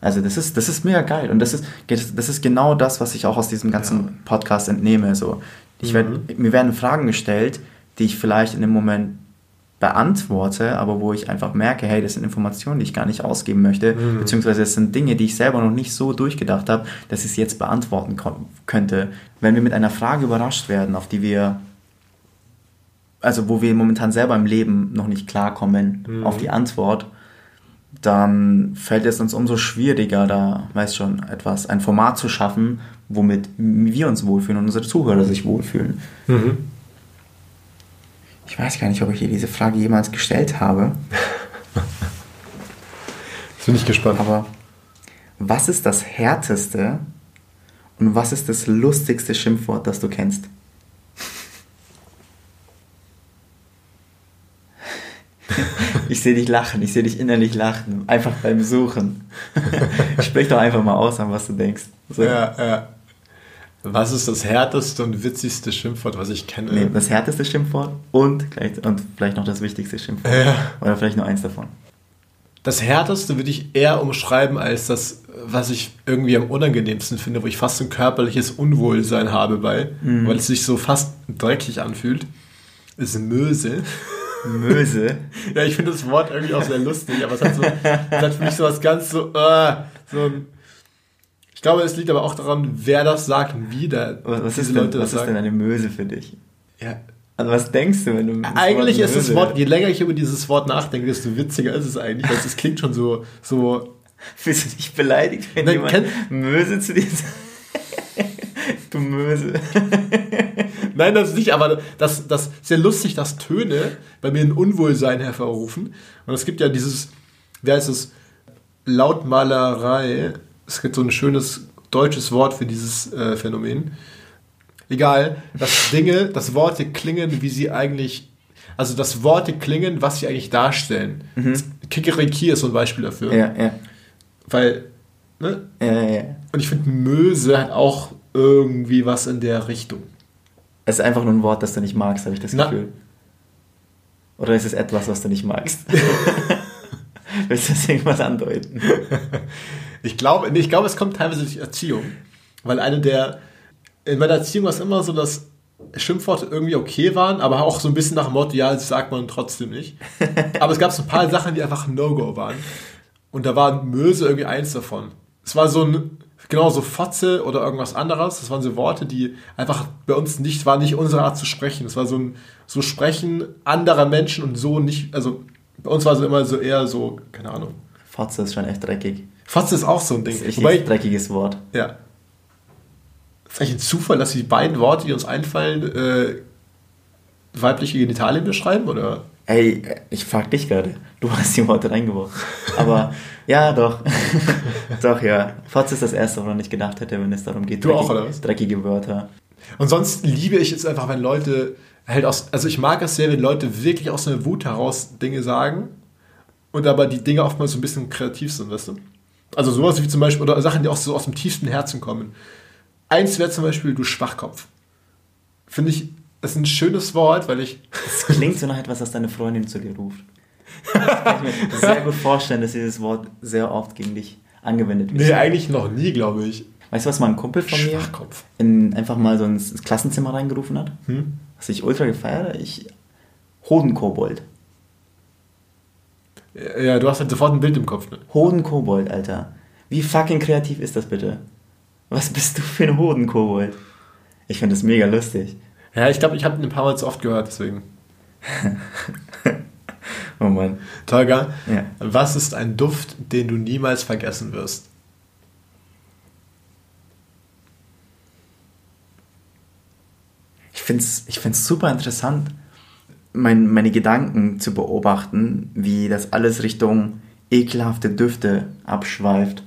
Also das ist, das ist mega geil und das ist, das ist genau das, was ich auch aus diesem ganzen ja. Podcast entnehme. So, ich werd, mhm. Mir werden Fragen gestellt, die ich vielleicht in dem Moment beantworte, aber wo ich einfach merke, hey, das sind Informationen, die ich gar nicht ausgeben möchte, mhm. beziehungsweise es sind Dinge, die ich selber noch nicht so durchgedacht habe, dass ich es jetzt beantworten könnte. Wenn wir mit einer Frage überrascht werden, auf die wir, also wo wir momentan selber im Leben noch nicht klarkommen, mhm. auf die Antwort, dann fällt es uns umso schwieriger, da, weißt schon, etwas, ein Format zu schaffen, womit wir uns wohlfühlen und unsere Zuhörer sich wohlfühlen. Mhm. Ich weiß gar nicht, ob ich dir diese Frage jemals gestellt habe. Jetzt bin ich gespannt. Aber was ist das härteste und was ist das lustigste Schimpfwort, das du kennst? ich sehe dich lachen, ich sehe dich innerlich lachen, einfach beim Suchen. Sprich doch einfach mal aus an, was du denkst. So. Ja, ja. Was ist das härteste und witzigste Schimpfwort, was ich kenne? Nee, das härteste Schimpfwort und, und vielleicht noch das wichtigste Schimpfwort. Ja. Oder vielleicht nur eins davon. Das härteste würde ich eher umschreiben als das, was ich irgendwie am unangenehmsten finde, wo ich fast ein körperliches Unwohlsein habe bei, mhm. weil es sich so fast dreckig anfühlt, ist Möse. Möse? ja, ich finde das Wort irgendwie auch sehr lustig, aber es hat, so, es hat für mich so was ganz so, uh, so ein ich glaube, es liegt aber auch daran, wer das sagt und wie da was, was diese denn, Leute das was sagen. Was ist denn eine Möse für dich? Ja. Also was denkst du, wenn du Eigentlich ist das Wort, je länger ich über dieses Wort nachdenke, desto witziger ist es eigentlich, weil es klingt schon so, so. Fühlst du dich beleidigt, wenn Nein, jemand. Möse zu dir sagt? du Möse. Nein, das ist nicht, aber das, das ist ja lustig, dass Töne bei mir ein Unwohlsein hervorrufen. Und es gibt ja dieses, wer heißt es, Lautmalerei, es gibt so ein schönes deutsches Wort für dieses äh, Phänomen. Egal, dass Dinge, dass Worte klingen, wie sie eigentlich, also dass Worte klingen, was sie eigentlich darstellen. Mhm. Kikeriki ist so ein Beispiel dafür. Ja, ja. Weil, ne? Ja, ja, ja. Und ich finde, Möse hat auch irgendwie was in der Richtung. Es ist einfach nur ein Wort, das du nicht magst, habe ich das Na. Gefühl. Oder ist es etwas, was du nicht magst? Willst du das irgendwas andeuten? Ich glaube, nee, ich glaube, es kommt teilweise durch Erziehung. Weil eine der, in meiner Erziehung war es immer so, dass Schimpfworte irgendwie okay waren, aber auch so ein bisschen nach dem Motto, ja, das sagt man trotzdem nicht. aber es gab so ein paar Sachen, die einfach No-Go waren. Und da war Möse irgendwie eins davon. Es war so ein, genau so Fotze oder irgendwas anderes. Das waren so Worte, die einfach bei uns nicht, war nicht unsere Art zu sprechen. Es war so ein, so Sprechen anderer Menschen und so nicht, also bei uns war es immer so eher so, keine Ahnung. Fotze ist schon echt dreckig. Fotze ist auch so ein Ding. Das ist echt Wobei, ein dreckiges Wort. Ja. Ist eigentlich ein Zufall, dass die beiden Worte, die uns einfallen, äh, weibliche Genitalien beschreiben, oder? Ey, ich frag dich gerade. Du hast die Worte reingeworfen. Aber ja, doch. doch, ja. Fotze ist das Erste, woran ich gedacht hätte, wenn es darum geht. Du dreckig, auch, oder was? Dreckige Wörter. Und sonst liebe ich es einfach, wenn Leute halt aus, also ich mag es sehr, wenn Leute wirklich aus einer Wut heraus Dinge sagen und aber die Dinge oftmals so ein bisschen kreativ sind, weißt du? Also sowas wie zum Beispiel, oder Sachen, die auch so aus dem tiefsten Herzen kommen. Eins wäre zum Beispiel, du Schwachkopf. Finde ich, das ist ein schönes Wort, weil ich. Es klingt so nach etwas, das deine Freundin zu dir ruft. Das kann ich mir sehr gut vorstellen, dass dieses Wort sehr oft gegen dich angewendet wird. Nee, eigentlich noch nie, glaube ich. Weißt du, was mal ein Kumpel von mir in, einfach mal so ins Klassenzimmer reingerufen hat? Hm? Was ich ultra gefeiert habe? Ich. Hodenkobold. Ja, du hast halt sofort ein Bild im Kopf. Ne? Hodenkobold, Alter. Wie fucking kreativ ist das bitte? Was bist du für ein Hodenkobold? Ich finde das mega lustig. Ja, ich glaube, ich habe ihn ein paar Mal zu oft gehört, deswegen. oh Mann. Tolga, ja. was ist ein Duft, den du niemals vergessen wirst? Ich finde es ich find's super interessant, mein, meine Gedanken zu beobachten, wie das alles Richtung ekelhafte Düfte abschweift.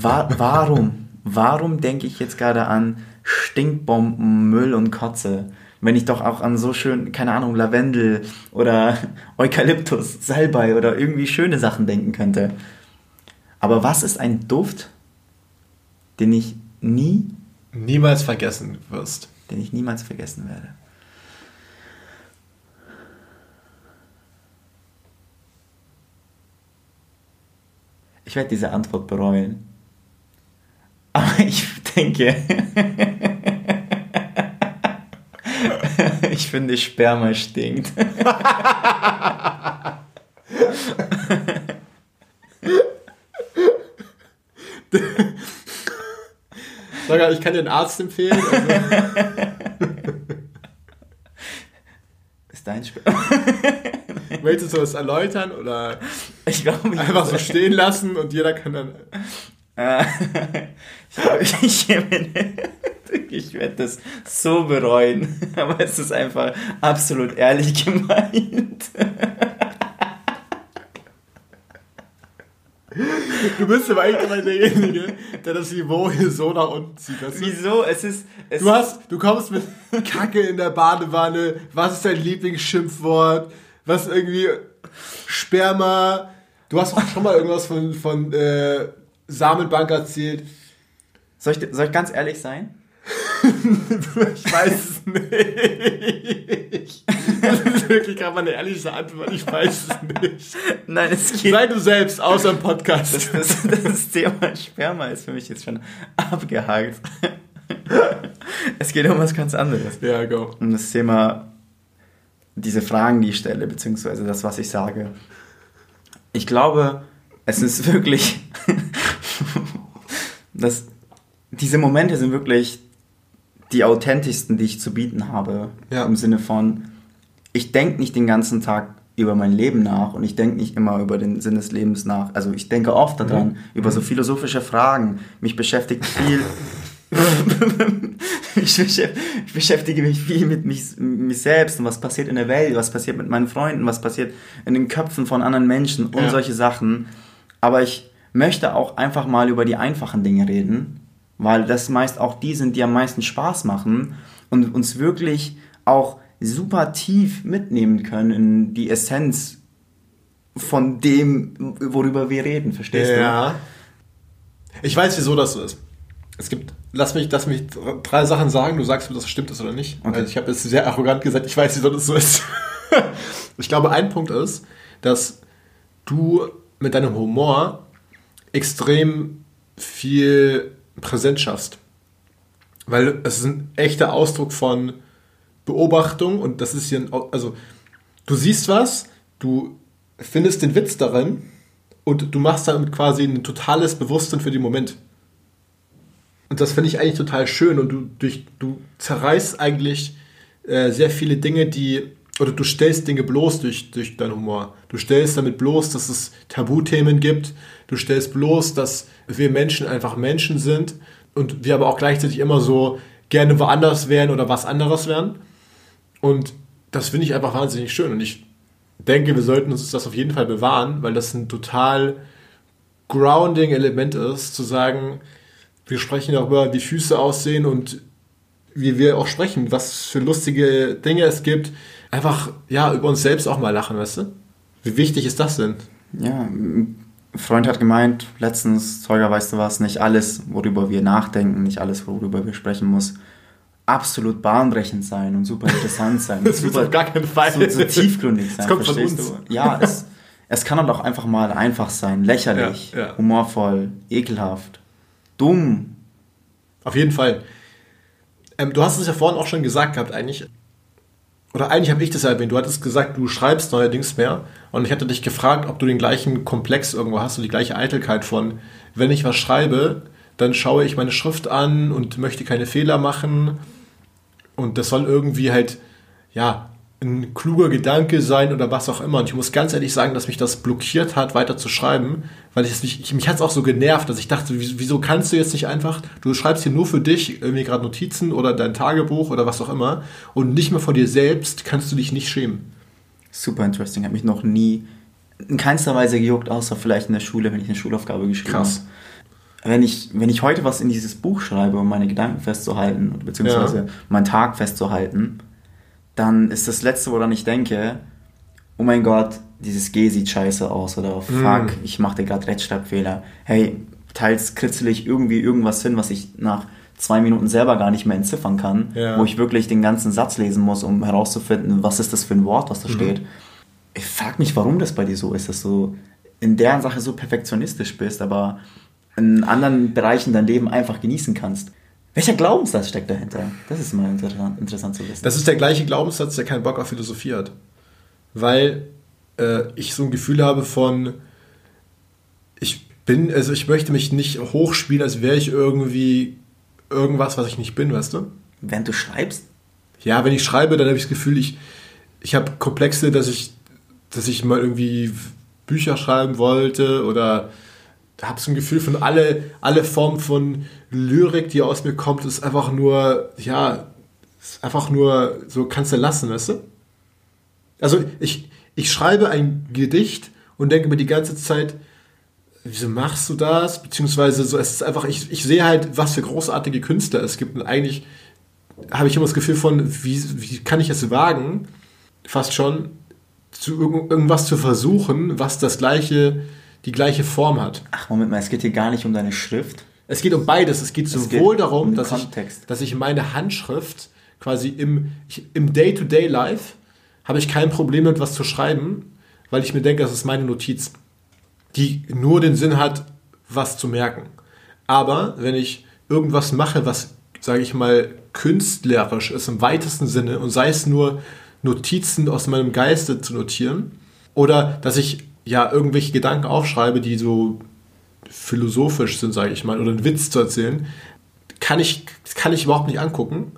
War, warum? Warum denke ich jetzt gerade an Stinkbomben, Müll und Kotze? Wenn ich doch auch an so schön, keine Ahnung, Lavendel oder Eukalyptus, Salbei oder irgendwie schöne Sachen denken könnte. Aber was ist ein Duft, den ich nie. Niemals vergessen wirst. Den ich niemals vergessen werde. Ich werde diese Antwort bereuen. Aber ich denke, ich finde Sperma stinkt. Sag ich kann dir einen Arzt empfehlen. Also. Ist dein Sperma? Möchtest du das erläutern oder ich glaub, ich einfach so stehen lassen und jeder kann dann. Äh, ich, ich, ich werde das so bereuen, aber es ist einfach absolut ehrlich gemeint. Du bist aber eigentlich immer derjenige, der das Niveau hier so nach unten zieht. Wieso? Es ist. Es du, hast, du kommst mit Kacke in der Badewanne. Was ist dein Lieblingsschimpfwort? Was irgendwie. Sperma. Du hast auch schon mal irgendwas von, von äh, Samenbank erzählt. Soll ich, soll ich ganz ehrlich sein? ich weiß es nicht. Das ist wirklich gerade mal eine ehrliche Antwort. Ich weiß es nicht. Nein, es geht. Sei du selbst, außer im Podcast. Das, das, das Thema Sperma ist für mich jetzt schon abgehakt. Es geht um was ganz anderes. Ja, go. Um das Thema, diese Fragen, die ich stelle, beziehungsweise das, was ich sage. Ich glaube, es ist wirklich. das, diese Momente sind wirklich die authentischsten, die ich zu bieten habe. Ja. Im Sinne von, ich denke nicht den ganzen Tag über mein Leben nach und ich denke nicht immer über den Sinn des Lebens nach. Also ich denke oft daran, mhm. über so philosophische Fragen. Mich beschäftigt viel. ich, beschäftige mich viel mit mich, mich, selbst und was passiert in der Welt, was passiert mit meinen Freunden, was passiert in den Köpfen von anderen Menschen und ja. solche Sachen. Aber ich möchte auch einfach mal über die einfachen Dinge reden weil das meist auch die sind, die am meisten Spaß machen und uns wirklich auch super tief mitnehmen können in die Essenz von dem, worüber wir reden, verstehst ja. du? Ja. Ich weiß, wieso das so ist. Es gibt, lass mich, lass mich drei Sachen sagen, du sagst mir, das stimmt ist oder nicht. Okay. Also ich habe jetzt sehr arrogant gesagt, ich weiß, wieso das so ist. ich glaube, ein Punkt ist, dass du mit deinem Humor extrem viel Präsenz schaffst. Weil es ist ein echter Ausdruck von Beobachtung und das ist hier, ein, also du siehst was, du findest den Witz darin und du machst damit quasi ein totales Bewusstsein für den Moment. Und das finde ich eigentlich total schön und du, durch, du zerreißt eigentlich äh, sehr viele Dinge, die, oder du stellst Dinge bloß durch, durch deinen Humor. Du stellst damit bloß, dass es Tabuthemen gibt, du stellst bloß, dass wir Menschen einfach Menschen sind und wir aber auch gleichzeitig immer so gerne woanders wären oder was anderes wären. Und das finde ich einfach wahnsinnig schön. Und ich denke, wir sollten uns das auf jeden Fall bewahren, weil das ein total grounding Element ist, zu sagen, wir sprechen darüber, wie Füße aussehen und wie wir auch sprechen, was für lustige Dinge es gibt. Einfach, ja, über uns selbst auch mal lachen, weißt du? Wie wichtig ist das denn? Ja, Freund hat gemeint, letztens, Zeuger, weißt du was, nicht alles, worüber wir nachdenken, nicht alles, worüber wir sprechen, muss absolut bahnbrechend sein und super interessant sein. das super, auf gar keinen Fall. So, so tiefgründig sein, kommt verstehst von uns. du? Ja, es, es kann halt auch einfach mal einfach sein, lächerlich, ja, ja. humorvoll, ekelhaft, dumm. Auf jeden Fall. Ähm, du hast es ja vorhin auch schon gesagt gehabt, eigentlich, oder eigentlich habe ich das erwähnt, du hattest gesagt, du schreibst neuerdings mehr. Und ich hatte dich gefragt, ob du den gleichen Komplex irgendwo hast und die gleiche Eitelkeit von, wenn ich was schreibe, dann schaue ich meine Schrift an und möchte keine Fehler machen. Und das soll irgendwie halt, ja, ein kluger Gedanke sein oder was auch immer. Und ich muss ganz ehrlich sagen, dass mich das blockiert hat, weiter zu schreiben, weil ich es nicht, mich hat es auch so genervt, dass ich dachte, wieso kannst du jetzt nicht einfach, du schreibst hier nur für dich irgendwie gerade Notizen oder dein Tagebuch oder was auch immer und nicht mehr vor dir selbst kannst du dich nicht schämen. Super interesting, hat mich noch nie in keinster Weise gejuckt, außer vielleicht in der Schule, wenn ich eine Schulaufgabe geschrieben habe. Krass. Wenn ich, wenn ich heute was in dieses Buch schreibe, um meine Gedanken festzuhalten, beziehungsweise ja. meinen Tag festzuhalten, dann ist das Letzte, woran ich denke, oh mein Gott, dieses G sieht scheiße aus oder oh, fuck, mm. ich mache gerade Rechtschreibfehler. Hey, teils kritzel ich irgendwie irgendwas hin, was ich nach zwei Minuten selber gar nicht mehr entziffern kann, ja. wo ich wirklich den ganzen Satz lesen muss, um herauszufinden, was ist das für ein Wort, was da mhm. steht. Ich frage mich, warum das bei dir so ist, dass du in der Sache so perfektionistisch bist, aber in anderen Bereichen dein Leben einfach genießen kannst. Welcher Glaubenssatz steckt dahinter? Das ist mal interessant, interessant zu wissen. Das ist der gleiche Glaubenssatz, der keinen Bock auf Philosophie hat. Weil äh, ich so ein Gefühl habe von, ich bin, also ich möchte mich nicht hochspielen, als wäre ich irgendwie irgendwas, was ich nicht bin, weißt du? Wenn du schreibst? Ja, wenn ich schreibe, dann habe ich das Gefühl, ich, ich habe Komplexe, dass ich, dass ich mal irgendwie Bücher schreiben wollte oder habe so ein Gefühl von alle, alle Formen von Lyrik, die aus mir kommt, ist einfach nur, ja, ist einfach nur so kannst du lassen, weißt du? Also ich, ich schreibe ein Gedicht und denke mir die ganze Zeit, wieso machst du das? Beziehungsweise so, es ist einfach, ich, ich sehe halt, was für großartige Künstler es gibt. Und eigentlich habe ich immer das Gefühl von, wie, wie kann ich es wagen, fast schon zu irgendwas zu versuchen, was das gleiche, die gleiche Form hat. Ach, Moment mal, es geht hier gar nicht um deine Schrift. Es geht um beides. Es geht es sowohl geht darum, um dass, ich, dass ich meine Handschrift quasi im, im Day-to-Day-Life habe ich kein Problem mit was zu schreiben, weil ich mir denke, das ist meine Notiz die nur den Sinn hat, was zu merken. Aber wenn ich irgendwas mache, was, sage ich mal, künstlerisch ist im weitesten Sinne und sei es nur Notizen aus meinem Geiste zu notieren oder dass ich ja irgendwelche Gedanken aufschreibe, die so philosophisch sind, sage ich mal, oder einen Witz zu erzählen, kann ich, kann ich überhaupt nicht angucken,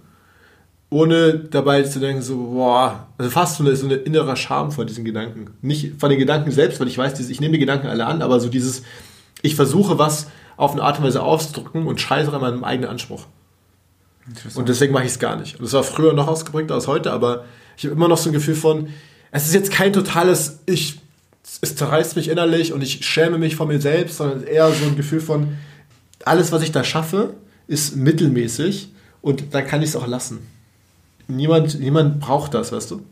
ohne dabei zu denken, so, boah, also fast so eine, so eine innere Scham vor diesen Gedanken. Nicht von den Gedanken selbst, weil ich weiß, ich nehme die Gedanken alle an, aber so dieses, ich versuche was auf eine Art und Weise auszudrücken und scheiße an meinem eigenen Anspruch. Und deswegen mache ich es gar nicht. Und das war früher noch ausgeprägter als heute, aber ich habe immer noch so ein Gefühl von, es ist jetzt kein totales, ich, es zerreißt mich innerlich und ich schäme mich vor mir selbst, sondern eher so ein Gefühl von, alles, was ich da schaffe, ist mittelmäßig und dann kann ich es auch lassen niemand, niemand braucht das, weißt du?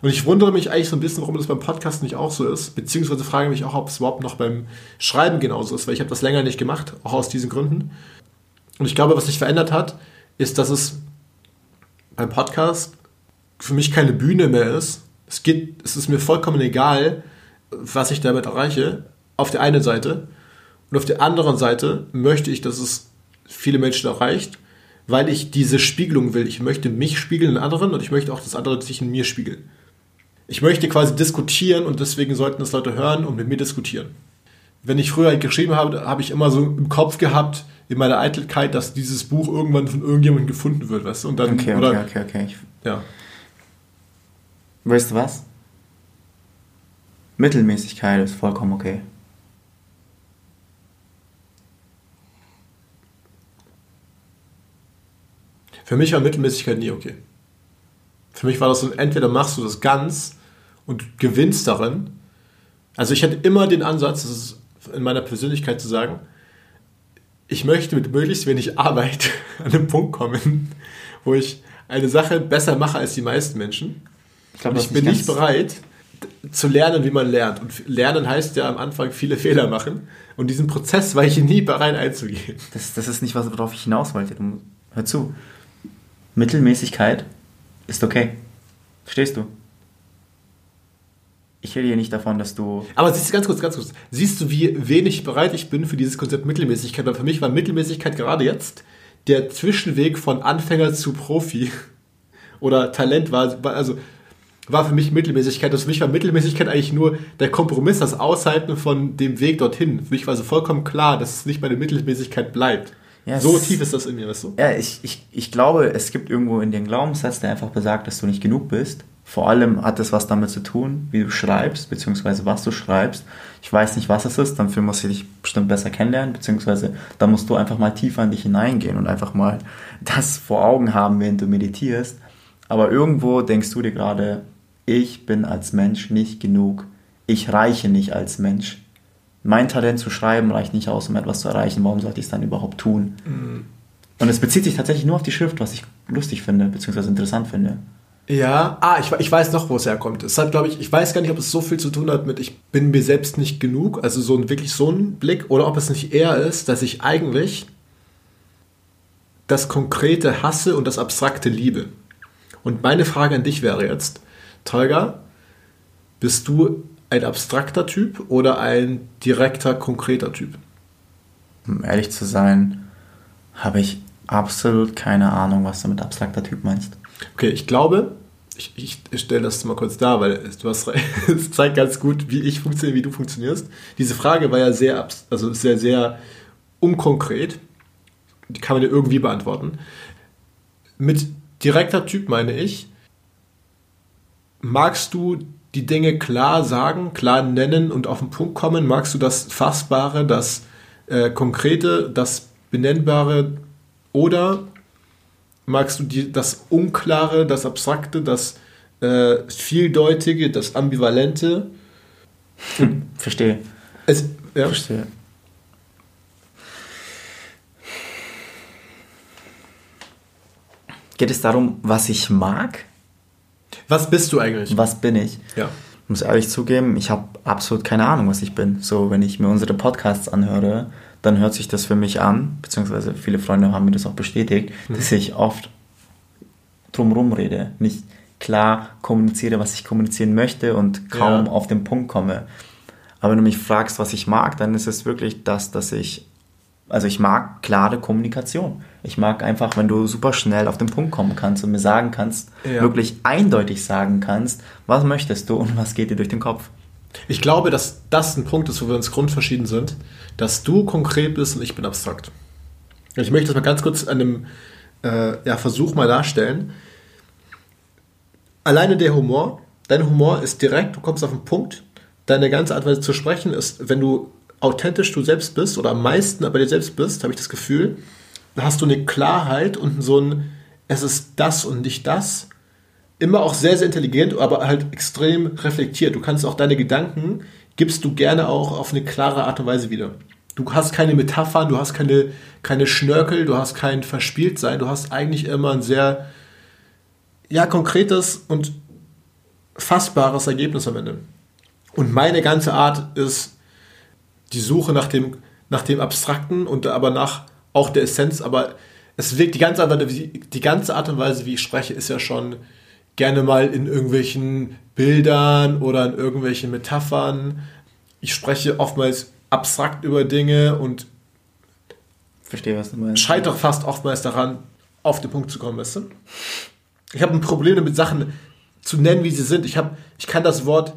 Und ich wundere mich eigentlich so ein bisschen, warum das beim Podcast nicht auch so ist, beziehungsweise frage mich auch, ob es überhaupt noch beim Schreiben genauso ist, weil ich habe das länger nicht gemacht, auch aus diesen Gründen. Und ich glaube, was sich verändert hat, ist, dass es beim Podcast für mich keine Bühne mehr ist. Es geht, es ist mir vollkommen egal, was ich damit erreiche, auf der einen Seite. Und auf der anderen Seite möchte ich, dass es viele Menschen erreicht weil ich diese Spiegelung will. Ich möchte mich spiegeln in anderen und ich möchte auch, dass andere sich in mir spiegeln. Ich möchte quasi diskutieren und deswegen sollten das Leute hören und mit mir diskutieren. Wenn ich früher geschrieben habe, habe ich immer so im Kopf gehabt, in meiner Eitelkeit, dass dieses Buch irgendwann von irgendjemandem gefunden wird, weißt du? Und dann, okay, okay, oder, okay, okay. Ich, ja. Weißt du was? Mittelmäßigkeit ist vollkommen okay. Für mich war Mittelmäßigkeit nie okay. Für mich war das so, entweder machst du das ganz und gewinnst darin. Also ich hatte immer den Ansatz, das ist in meiner Persönlichkeit zu sagen, ich möchte mit möglichst wenig Arbeit an den Punkt kommen, wo ich eine Sache besser mache als die meisten Menschen. Ich, glaub, ich bin nicht bereit zu lernen, wie man lernt. Und lernen heißt ja am Anfang viele Fehler machen. Und diesen Prozess war ich nie bereit einzugehen. Das, das ist nicht, worauf ich hinaus wollte. Hör zu. Mittelmäßigkeit ist okay. Verstehst du? Ich rede hier nicht davon, dass du. Aber siehst du ganz kurz, ganz kurz. Siehst du, wie wenig bereit ich bin für dieses Konzept Mittelmäßigkeit? Weil für mich war Mittelmäßigkeit gerade jetzt der Zwischenweg von Anfänger zu Profi. Oder Talent war, also war für mich Mittelmäßigkeit. Das für mich war Mittelmäßigkeit eigentlich nur der Kompromiss, das Aushalten von dem Weg dorthin. Für mich war so vollkommen klar, dass es nicht bei der Mittelmäßigkeit bleibt. Ja, so tief ist das in mir, weißt du? Ja, ich, ich, ich glaube, es gibt irgendwo in den Glaubenssatz, der einfach besagt, dass du nicht genug bist. Vor allem hat das was damit zu tun, wie du schreibst, beziehungsweise was du schreibst. Ich weiß nicht, was es ist, dafür musst du dich bestimmt besser kennenlernen, beziehungsweise da musst du einfach mal tiefer in dich hineingehen und einfach mal das vor Augen haben, während du meditierst. Aber irgendwo denkst du dir gerade, ich bin als Mensch nicht genug. Ich reiche nicht als Mensch mein Talent zu schreiben reicht nicht aus, um etwas zu erreichen. Warum sollte ich es dann überhaupt tun? Mhm. Und es bezieht sich tatsächlich nur auf die Schrift, was ich lustig finde, beziehungsweise interessant finde. Ja, ah, ich, ich weiß noch, wo es herkommt. Es hat, glaube ich, ich weiß gar nicht, ob es so viel zu tun hat mit, ich bin mir selbst nicht genug, also so ein, wirklich so ein Blick, oder ob es nicht eher ist, dass ich eigentlich das Konkrete hasse und das Abstrakte liebe. Und meine Frage an dich wäre jetzt, Tolga, bist du ein abstrakter Typ oder ein direkter, konkreter Typ? Um ehrlich zu sein, habe ich absolut keine Ahnung, was du mit abstrakter Typ meinst. Okay, ich glaube, ich, ich, ich stelle das mal kurz dar, weil du hast es zeigt ganz gut, wie ich funktioniere, wie du funktionierst. Diese Frage war ja sehr, also sehr, sehr unkonkret. Die kann man ja irgendwie beantworten. Mit direkter Typ meine ich, magst du die Dinge klar sagen, klar nennen und auf den Punkt kommen? Magst du das Fassbare, das äh, Konkrete, das Benennbare oder magst du die, das Unklare, das Abstrakte, das äh, Vieldeutige, das Ambivalente? Hm, verstehe. Es, ja. Verstehe. Geht es darum, was ich mag? Was bist du eigentlich? Was bin ich? Ja. Ich muss ehrlich zugeben, ich habe absolut keine Ahnung, was ich bin. So, wenn ich mir unsere Podcasts anhöre, dann hört sich das für mich an, beziehungsweise viele Freunde haben mir das auch bestätigt, mhm. dass ich oft drumherum rede, nicht klar kommuniziere, was ich kommunizieren möchte und kaum ja. auf den Punkt komme. Aber wenn du mich fragst, was ich mag, dann ist es wirklich das, dass ich, also ich mag klare Kommunikation. Ich mag einfach, wenn du super schnell auf den Punkt kommen kannst und mir sagen kannst, ja. wirklich eindeutig sagen kannst, was möchtest du und was geht dir durch den Kopf. Ich glaube, dass das ein Punkt ist, wo wir uns grundverschieden sind, dass du konkret bist und ich bin abstrakt. Ich möchte das mal ganz kurz an einem äh, ja, Versuch mal darstellen. Alleine der Humor, dein Humor ist direkt, du kommst auf den Punkt. Deine ganze Art Weise zu sprechen ist, wenn du authentisch du selbst bist oder am meisten bei dir selbst bist, habe ich das Gefühl, dann hast du eine Klarheit und so ein, es ist das und nicht das immer auch sehr, sehr intelligent, aber halt extrem reflektiert. Du kannst auch deine Gedanken, gibst du gerne auch auf eine klare Art und Weise wieder. Du hast keine Metaphern, du hast keine, keine Schnörkel, du hast kein Verspieltsein, du hast eigentlich immer ein sehr, ja, konkretes und fassbares Ergebnis am Ende. Und meine ganze Art ist die Suche nach dem, nach dem Abstrakten und aber nach auch der Essenz, aber es wirkt die ganze Art, die ganze Art und Weise, wie ich spreche, ist ja schon gerne mal in irgendwelchen Bildern oder in irgendwelchen Metaphern. Ich spreche oftmals abstrakt über Dinge und verstehe, was du meinst. Scheitere fast oftmals daran, auf den Punkt zu kommen, weißt du? Ich habe ein Problem damit, Sachen zu nennen, wie sie sind. Ich, hab, ich kann das Wort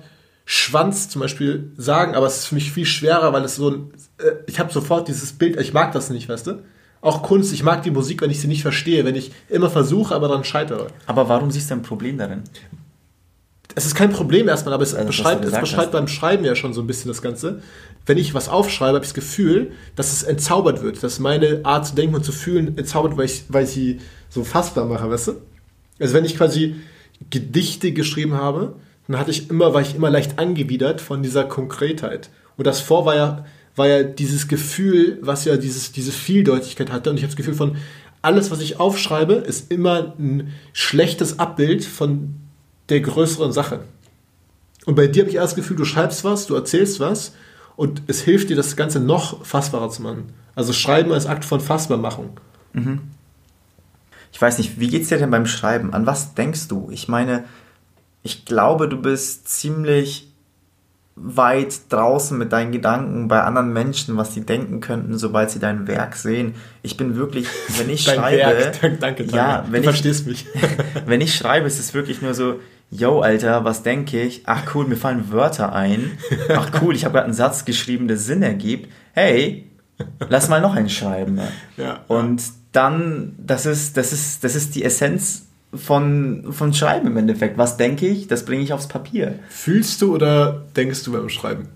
Schwanz zum Beispiel sagen, aber es ist für mich viel schwerer, weil es so ein. Äh, ich habe sofort dieses Bild, ich mag das nicht, weißt du? auch Kunst, ich mag die Musik, wenn ich sie nicht verstehe, wenn ich immer versuche, aber dann scheitere. Aber warum siehst du ein Problem darin? Es ist kein Problem erstmal, aber es also, beschreibt, es beschreibt beim Schreiben ja schon so ein bisschen das Ganze. Wenn ich was aufschreibe, habe ich das Gefühl, dass es entzaubert wird, dass meine Art zu denken und zu fühlen entzaubert, weil ich, weil ich sie so fassbar mache, weißt du? Also wenn ich quasi Gedichte geschrieben habe, dann hatte ich immer, war ich immer leicht angewidert von dieser Konkretheit. Und das vor war ja war ja dieses Gefühl, was ja dieses, diese Vieldeutigkeit hatte. Und ich habe das Gefühl von, alles, was ich aufschreibe, ist immer ein schlechtes Abbild von der größeren Sache. Und bei dir habe ich erst das Gefühl, du schreibst was, du erzählst was und es hilft dir, das Ganze noch fassbarer zu machen. Also Schreiben als Akt von Fassbarmachung. Mhm. Ich weiß nicht, wie geht es dir denn beim Schreiben? An was denkst du? Ich meine, ich glaube, du bist ziemlich weit draußen mit deinen Gedanken bei anderen Menschen, was sie denken könnten, sobald sie dein Werk sehen. Ich bin wirklich, wenn ich schreibe, Werk. danke, danke, ja, wenn du ich, verstehst mich. wenn ich schreibe, ist es wirklich nur so, yo, Alter, was denke ich? Ach cool, mir fallen Wörter ein. Ach cool, ich habe gerade einen Satz geschrieben, der Sinn ergibt. Hey, lass mal noch einen schreiben. Ja, Und dann, das ist, das ist, das ist die Essenz von, von Schreiben im Endeffekt. Was denke ich, das bringe ich aufs Papier. Fühlst du oder denkst du beim Schreiben?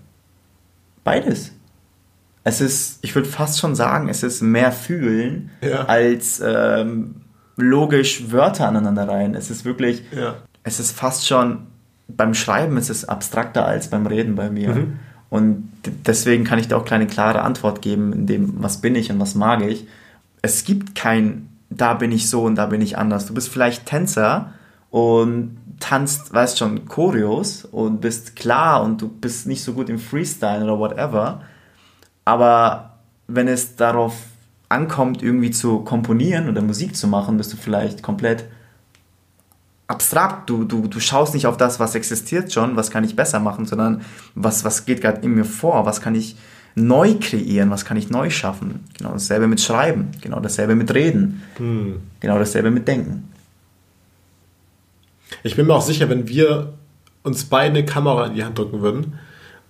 Beides. Es ist, ich würde fast schon sagen, es ist mehr Fühlen ja. als ähm, logisch Wörter aneinander rein. Es ist wirklich, ja. es ist fast schon, beim Schreiben ist es abstrakter als beim Reden bei mir. Mhm. Und deswegen kann ich da auch keine klare Antwort geben, in dem, was bin ich und was mag ich. Es gibt kein da bin ich so und da bin ich anders. Du bist vielleicht Tänzer und tanzt, weißt schon, Choreos und bist klar und du bist nicht so gut im Freestyle oder whatever. Aber wenn es darauf ankommt, irgendwie zu komponieren oder Musik zu machen, bist du vielleicht komplett abstrakt. Du, du, du schaust nicht auf das, was existiert schon, was kann ich besser machen, sondern was, was geht gerade in mir vor, was kann ich neu kreieren, was kann ich neu schaffen. Genau dasselbe mit Schreiben, genau dasselbe mit Reden, hm. genau dasselbe mit Denken. Ich bin mir auch sicher, wenn wir uns beide eine Kamera in die Hand drücken würden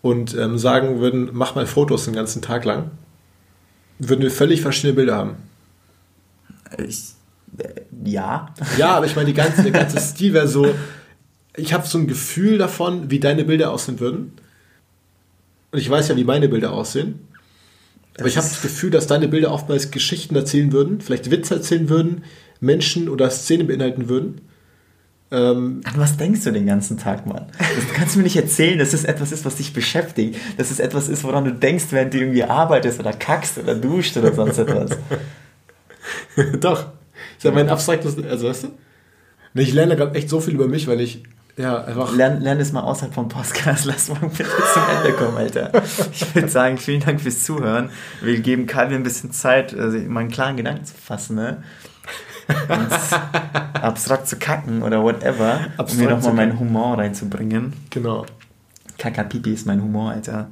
und ähm, sagen würden, mach mal Fotos den ganzen Tag lang, würden wir völlig verschiedene Bilder haben. Ich, äh, ja. Ja, aber ich meine, die ganze, der ganze Stil wäre so, ich habe so ein Gefühl davon, wie deine Bilder aussehen würden. Und ich weiß ja, wie meine Bilder aussehen. Aber ich habe das Gefühl, dass deine Bilder oftmals Geschichten erzählen würden, vielleicht Witze erzählen würden, Menschen oder Szenen beinhalten würden. Ähm, An was denkst du den ganzen Tag, Mann? Das kannst du mir nicht erzählen, dass es etwas ist, was dich beschäftigt. Dass es etwas ist, woran du denkst, während du irgendwie arbeitest oder kackst oder duscht oder sonst etwas. Doch. Ich sag mein abstraktes, also weißt du? Ich lerne gerade echt so viel über mich, weil ich ja einfach. Lern, lern es mal außerhalb vom Podcast, lass mal bitte zum Ende kommen, Alter. Ich würde sagen, vielen Dank fürs Zuhören. Wir geben Calvin ein bisschen Zeit, also mal einen klaren Gedanken zu fassen, ne? abstrakt zu kacken oder whatever, abstrakt um mir nochmal meinen Humor reinzubringen. Genau. Kakapipi ist mein Humor, Alter.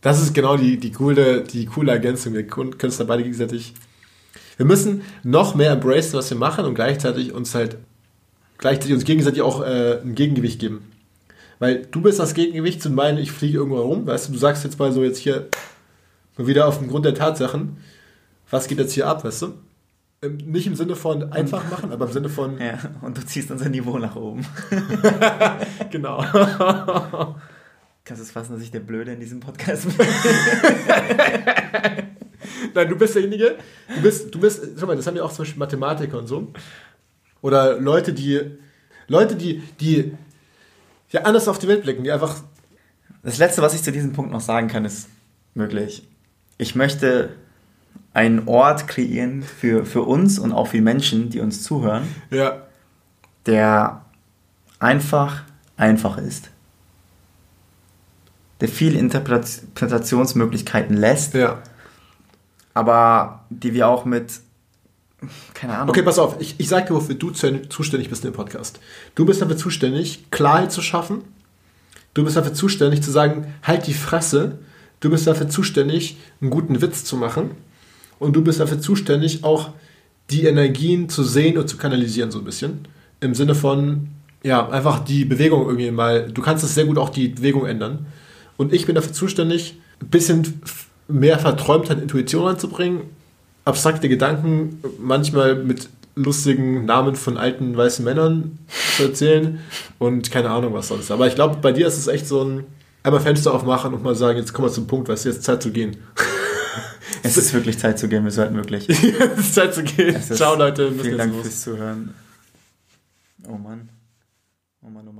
Das ist genau die, die, coole, die coole Ergänzung. Wir können es da beide gegenseitig. Wir müssen noch mehr embracen, was wir machen und gleichzeitig uns halt gleichzeitig uns gegenseitig auch äh, ein Gegengewicht geben. Weil du bist das Gegengewicht zu meinen, ich fliege irgendwo rum, weißt du, du sagst jetzt mal so jetzt hier wieder auf dem Grund der Tatsachen, was geht jetzt hier ab, weißt du? Nicht im Sinne von einfach machen, aber im Sinne von. Ja, und du ziehst unser Niveau nach oben. genau. Kannst du es fassen, dass ich der Blöde in diesem Podcast bin? Nein, du bist derjenige, du bist, du bist, schau mal, das haben ja auch zum Beispiel Mathematiker und so. Oder Leute, die, Leute, die, die ja anders auf die Welt blicken, die einfach. Das Letzte, was ich zu diesem Punkt noch sagen kann, ist möglich. Ich möchte einen Ort kreieren für, für uns und auch für Menschen, die uns zuhören, ja. der einfach einfach ist. Der viele Interpretationsmöglichkeiten lässt, ja. aber die wir auch mit, keine Ahnung. Okay, pass auf, ich, ich sage dir, wofür du zuständig bist im Podcast. Du bist dafür zuständig, Klarheit zu schaffen. Du bist dafür zuständig zu sagen, halt die Fresse. Du bist dafür zuständig, einen guten Witz zu machen und du bist dafür zuständig, auch die Energien zu sehen und zu kanalisieren, so ein bisschen. Im Sinne von, ja, einfach die Bewegung irgendwie mal, du kannst es sehr gut auch die Bewegung ändern. Und ich bin dafür zuständig, ein bisschen mehr Verträumtheit, Intuition reinzubringen, abstrakte Gedanken manchmal mit lustigen Namen von alten weißen Männern zu erzählen und keine Ahnung was sonst. Aber ich glaube, bei dir ist es echt so ein einmal Fenster aufmachen und mal sagen, jetzt kommen wir zum Punkt, weißt du, jetzt Zeit zu gehen. Es ist wirklich Zeit zu gehen, wir sollten wirklich. es ist Zeit zu gehen. Ciao, Leute. Vielen Dank fürs Zuhören. Oh Mann, oh Mann, oh Mann.